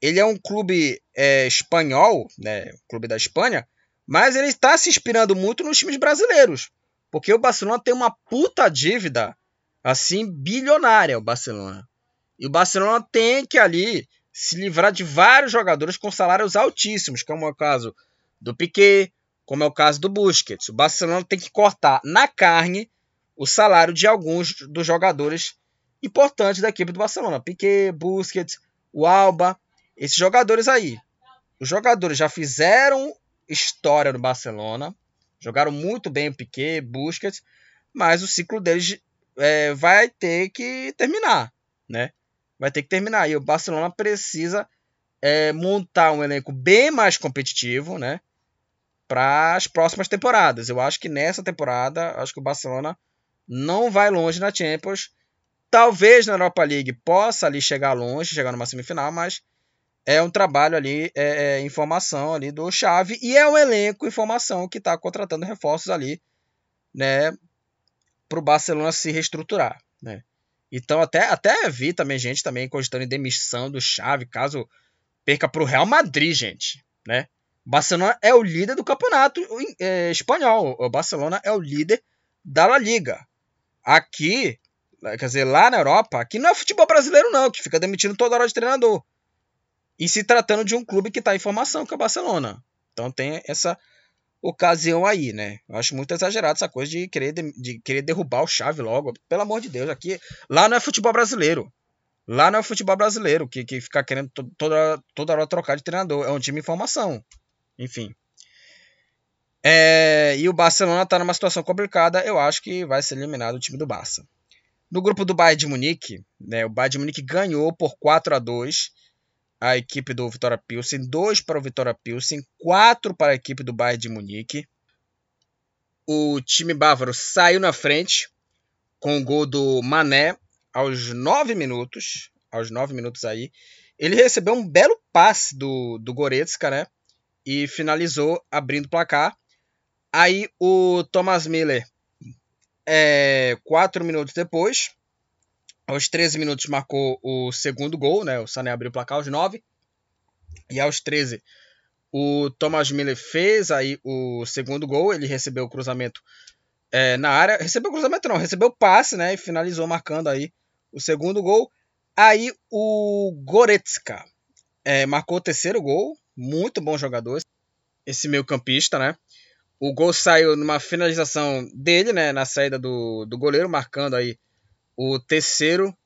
ele é um clube é, espanhol, né, clube da Espanha, mas ele está se inspirando muito nos times brasileiros. Porque o Barcelona tem uma puta dívida, assim, bilionária, o Barcelona. E o Barcelona tem que ali se livrar de vários jogadores com salários altíssimos, como é o caso do Piquet, como é o caso do Busquets. O Barcelona tem que cortar na carne o salário de alguns dos jogadores importantes da equipe do Barcelona. Piquet, Busquets, o Alba, esses jogadores aí. Os jogadores já fizeram história no Barcelona, jogaram muito bem o Piquet, Busquets, mas o ciclo deles é, vai ter que terminar, né? Vai ter que terminar. E o Barcelona precisa é, montar um elenco bem mais competitivo, né? Para as próximas temporadas. Eu acho que nessa temporada, acho que o Barcelona não vai longe na Champions. Talvez na Europa League possa ali chegar longe, chegar numa semifinal, mas é um trabalho ali, é, é informação ali do Chave e é um elenco informação que está contratando reforços ali, né, para o Barcelona se reestruturar, né. Então até, até vi também gente também cogitando em demissão do Chave, caso perca para o Real Madrid, gente, né? Barcelona é o líder do campeonato é, espanhol. O Barcelona é o líder da La Liga. Aqui, quer dizer, lá na Europa, aqui não é futebol brasileiro não, que fica demitindo toda hora de treinador. E se tratando de um clube que está em formação, que é o Barcelona. Então tem essa ocasião aí, né? Eu acho muito exagerado essa coisa de querer, de, de querer derrubar o Chave logo. Pelo amor de Deus, aqui lá não é futebol brasileiro. Lá não é futebol brasileiro que, que fica querendo toda, toda hora trocar de treinador. É um time em formação. Enfim. É, e o Barcelona está numa situação complicada. Eu acho que vai ser eliminado o time do Barça. No grupo do Bayern de Munique, né, o Bayern de Munique ganhou por 4 a 2 a equipe do Vitória Pilsen, 2 para o Vitória Pilsen, 4 para a equipe do Bayern de Munique. O time bávaro saiu na frente com o gol do Mané aos 9 minutos, aos 9 minutos aí. Ele recebeu um belo passe do, do Goretzka, né? E finalizou abrindo o placar. Aí o Thomas Miller, é, 4 minutos depois, aos 13 minutos marcou o segundo gol, né? O Sané abriu o placar aos 9. E aos 13, o Thomas Miller fez aí o segundo gol. Ele recebeu o cruzamento é, na área. Recebeu o cruzamento não, recebeu o passe, né? E finalizou marcando aí o segundo gol. Aí o Goretzka é, marcou o terceiro gol. Muito bom jogador. Esse meio campista, né? O gol saiu numa finalização dele, né? Na saída do, do goleiro, marcando aí o terceiro,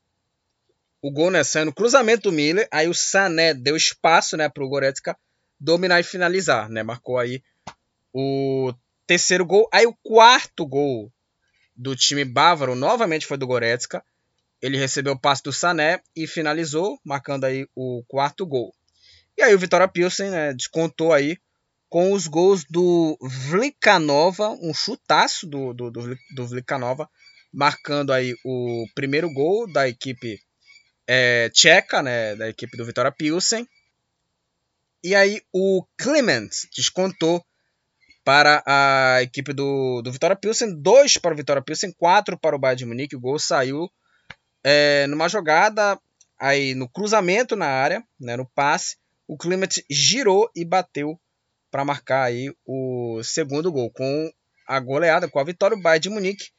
o gol né, saiu no cruzamento do Miller, aí o Sané deu espaço né, para o Goretzka dominar e finalizar, né? Marcou aí o terceiro gol. Aí o quarto gol do time bávaro novamente foi do Goretzka. Ele recebeu o passe do Sané e finalizou, marcando aí o quarto gol. E aí o Vitória Pilsen né, descontou aí com os gols do Vlikanova, um chutaço do, do, do, do Vlikanova, marcando aí o primeiro gol da equipe é, tcheca, né, da equipe do Vitória Pilsen. E aí o Clement descontou para a equipe do, do Vitória Pilsen, 2 para o Vitória Pilsen, 4 para o Bayern de Munique. O gol saiu é, numa jogada aí no cruzamento na área, né, no passe. O Clement girou e bateu para marcar aí o segundo gol com a goleada, com a vitória. O Bayern de Munique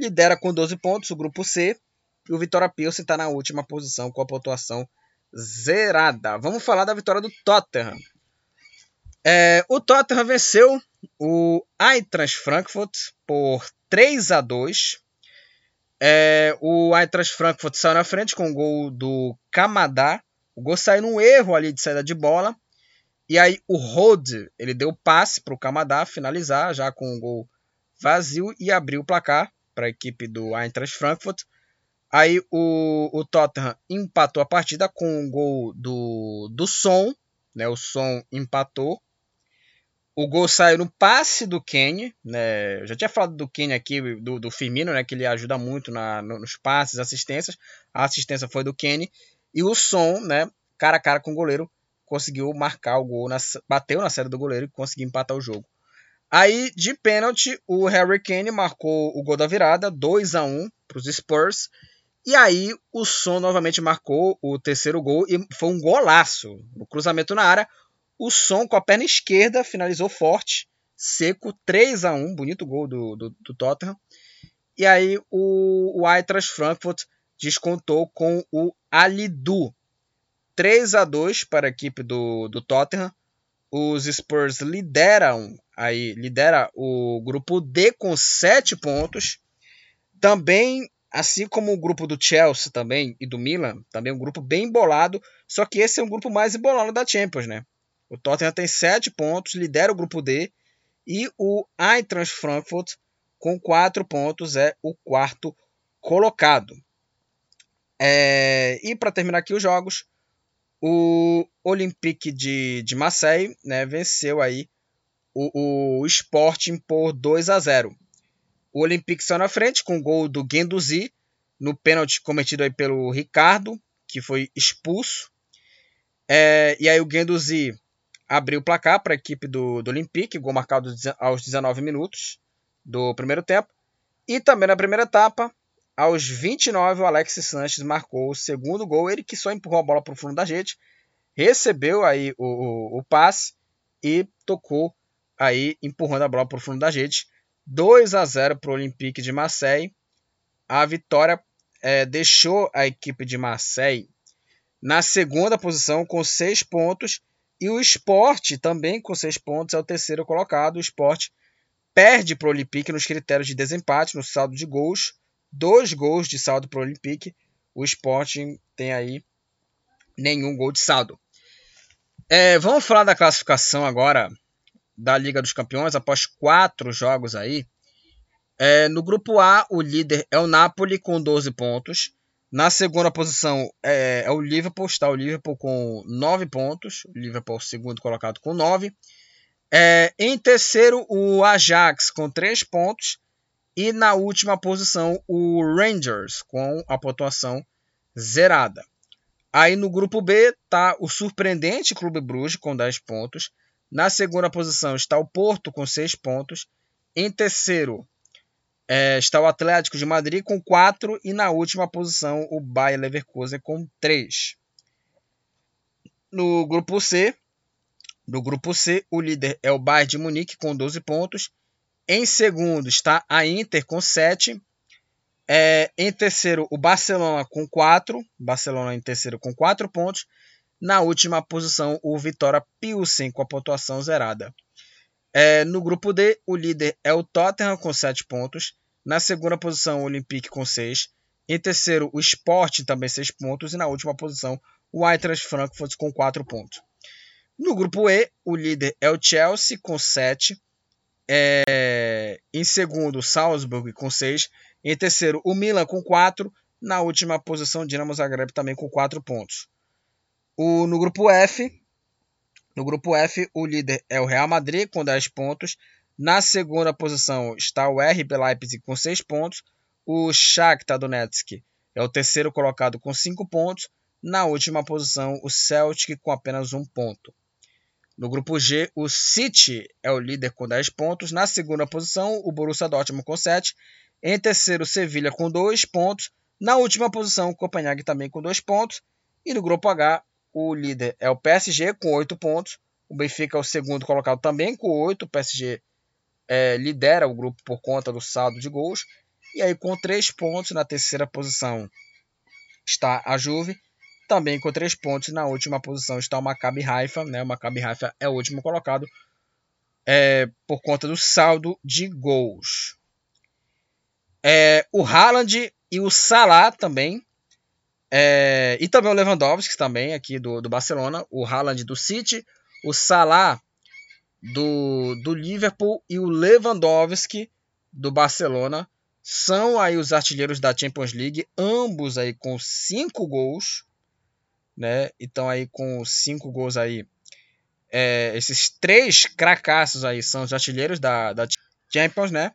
lidera com 12 pontos o grupo C. E o Vitória Pilsen está na última posição com a pontuação zerada. Vamos falar da vitória do Tottenham. É, o Tottenham venceu o Eintracht Frankfurt por 3 a 2. É, o Eintracht Frankfurt saiu na frente com o gol do Kamada. O gol saiu num erro ali de saída de bola. E aí o Rode, ele deu passe para o Kamada finalizar já com o gol vazio e abriu o placar para a equipe do Eintracht Frankfurt. Aí o, o Tottenham empatou a partida com o gol do, do Son, né? O Son empatou. O gol saiu no passe do Kenny, né? Eu já tinha falado do Kenny aqui, do, do Firmino, né? Que ele ajuda muito na, nos passes, assistências. A assistência foi do Kenny. E o Son, né? Cara a cara com o goleiro, conseguiu marcar o gol, na, bateu na série do goleiro e conseguiu empatar o jogo. Aí, de pênalti, o Harry Kane marcou o gol da virada, 2 a 1 para os Spurs. E aí, o Son novamente marcou o terceiro gol e foi um golaço. No cruzamento na área, o Son com a perna esquerda finalizou forte, seco, 3 a 1 bonito gol do, do, do Tottenham. E aí, o, o Frankfurt descontou com o Alidu. 3 a 2 para a equipe do, do Tottenham. Os Spurs lideram aí lidera o grupo D com 7 pontos. Também, assim como o grupo do Chelsea também e do Milan, também um grupo bem embolado, só que esse é um grupo mais embolado da Champions, né? O Tottenham tem 7 pontos, lidera o grupo D, e o Eintracht Frankfurt com 4 pontos é o quarto colocado. É... e para terminar aqui os jogos, o Olympique de, de Marseille né, venceu aí o, o Sporting por 2 a 0. O Olympique saiu na frente com o gol do Guendouzi no pênalti cometido aí pelo Ricardo, que foi expulso. É, e aí o Guendouzi abriu o placar para a equipe do, do Olympique, gol marcado aos 19 minutos do primeiro tempo. E também na primeira etapa, aos 29, o Alexis Sanches marcou o segundo gol. Ele que só empurrou a bola para o fundo da rede. recebeu aí o, o, o passe e tocou aí empurrando a bola para o fundo da rede. 2 a 0 para o Olympique de Marseille. A vitória é, deixou a equipe de Marseille na segunda posição com 6 pontos e o Sport também com 6 pontos é o terceiro colocado. O Sport perde para o Olympique nos critérios de desempate, no saldo de gols. Dois gols de saldo para o Olympique. O Sporting tem aí nenhum gol de saldo. É, vamos falar da classificação agora da Liga dos Campeões após quatro jogos aí. É, no grupo A, o líder é o Napoli com 12 pontos. Na segunda posição é, é, o Liverpool, está o Liverpool com 9 pontos. O Liverpool segundo colocado com 9. É, em terceiro, o Ajax com 3 pontos. E na última posição, o Rangers com a pontuação zerada. Aí no grupo B está o surpreendente Clube Bruges com 10 pontos. Na segunda posição está o Porto com 6 pontos. Em terceiro é, está o Atlético de Madrid com 4 e na última posição o Bayer Leverkusen com 3. No grupo C, no grupo C, o líder é o Bayern de Munique com 12 pontos. Em segundo está a Inter com 7. É, em terceiro, o Barcelona com 4. Barcelona em terceiro com 4 pontos. Na última posição, o Vitória Pilsen com a pontuação zerada. É, no grupo D, o líder é o Tottenham com 7 pontos. Na segunda posição, o Olympique com 6. Em terceiro, o Sport também 6 pontos. E na última posição, o Eintracht Frankfurt com 4 pontos. No grupo E, o líder é o Chelsea com 7. É, em segundo, Salzburg com 6. Em terceiro, o Milan com 4. Na última posição, Dinamo Zagreb também com 4 pontos. O, no grupo F, no grupo F, o líder é o Real Madrid com 10 pontos. Na segunda posição está o RB Leipzig com 6 pontos. O Shakhtar Donetsk é o terceiro colocado com 5 pontos. Na última posição, o Celtic com apenas um ponto. No grupo G, o City é o líder com 10 pontos. Na segunda posição, o Borussia Dortmund com 7. Em terceiro, o Sevilha com 2 pontos. Na última posição, o Copenhague também com 2 pontos. E no grupo H, o líder é o PSG com 8 pontos. O Benfica é o segundo colocado também com 8. O PSG é, lidera o grupo por conta do saldo de gols. E aí, com 3 pontos na terceira posição, está a Juve também com três pontos. Na última posição está o Maccabi Haifa. Né? O Maccabi Haifa é o último colocado é, por conta do saldo de gols. É, o Haaland e o Salah também. É, e também o Lewandowski também aqui do, do Barcelona. O Haaland do City. O Salah do, do Liverpool e o Lewandowski do Barcelona são aí os artilheiros da Champions League, ambos aí com cinco gols né? Então aí com cinco gols aí, é, esses três cracassos aí são os artilheiros da, da Champions, né?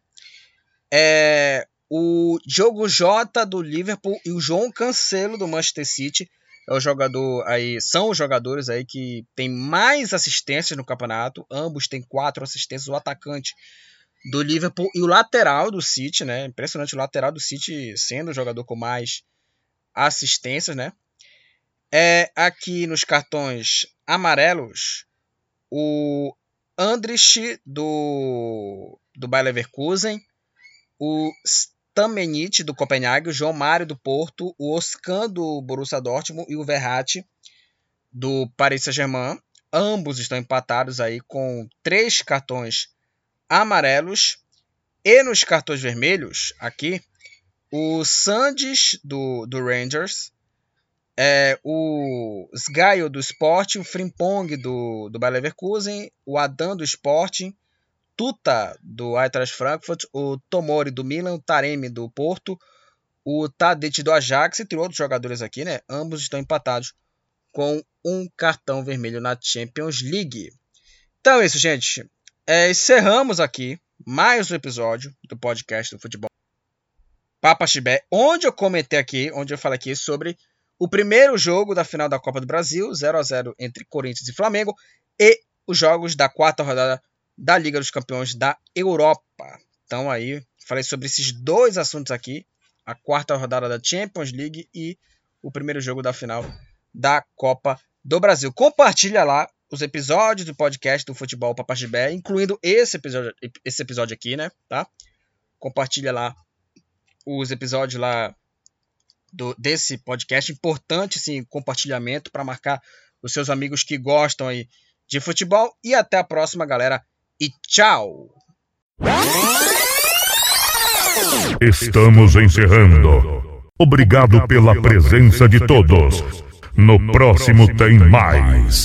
É, o Diogo Jota do Liverpool e o João Cancelo do Manchester City é o jogador aí são os jogadores aí que tem mais assistências no campeonato. Ambos têm quatro assistências. O atacante do Liverpool e o lateral do City, né? Impressionante o lateral do City sendo o jogador com mais assistências, né? É aqui nos cartões amarelos o Andrich do, do Bayer Leverkusen, o Stamenit do Copenhague, o João Mário do Porto, o Oscan do Borussia Dortmund e o Verratti do Paris Saint-Germain. Ambos estão empatados aí com três cartões amarelos. E nos cartões vermelhos, aqui, o Sandes do, do Rangers, é, o Sgaio do Sporting, o Frimpong do, do Bayer Leverkusen, o Adam do Sporting, Tuta do Eintracht Frankfurt, o Tomori do Milan, o Taremi do Porto, o Tadic do Ajax, entre outros jogadores aqui, né? Ambos estão empatados com um cartão vermelho na Champions League. Então é isso, gente. É, encerramos aqui mais um episódio do podcast do futebol Papa Chibé, onde eu comentei aqui, onde eu falei aqui sobre o primeiro jogo da final da Copa do Brasil, 0 a 0 entre Corinthians e Flamengo, e os jogos da quarta rodada da Liga dos Campeões da Europa. Então aí, falei sobre esses dois assuntos aqui, a quarta rodada da Champions League e o primeiro jogo da final da Copa do Brasil. Compartilha lá os episódios do podcast do Futebol Papachibé, incluindo esse episódio, esse episódio aqui, né? Tá? Compartilha lá os episódios lá do, desse podcast. Importante, sim, compartilhamento para marcar os seus amigos que gostam aí de futebol. E até a próxima, galera. E tchau! Estamos encerrando. Obrigado pela presença de todos. No próximo tem mais.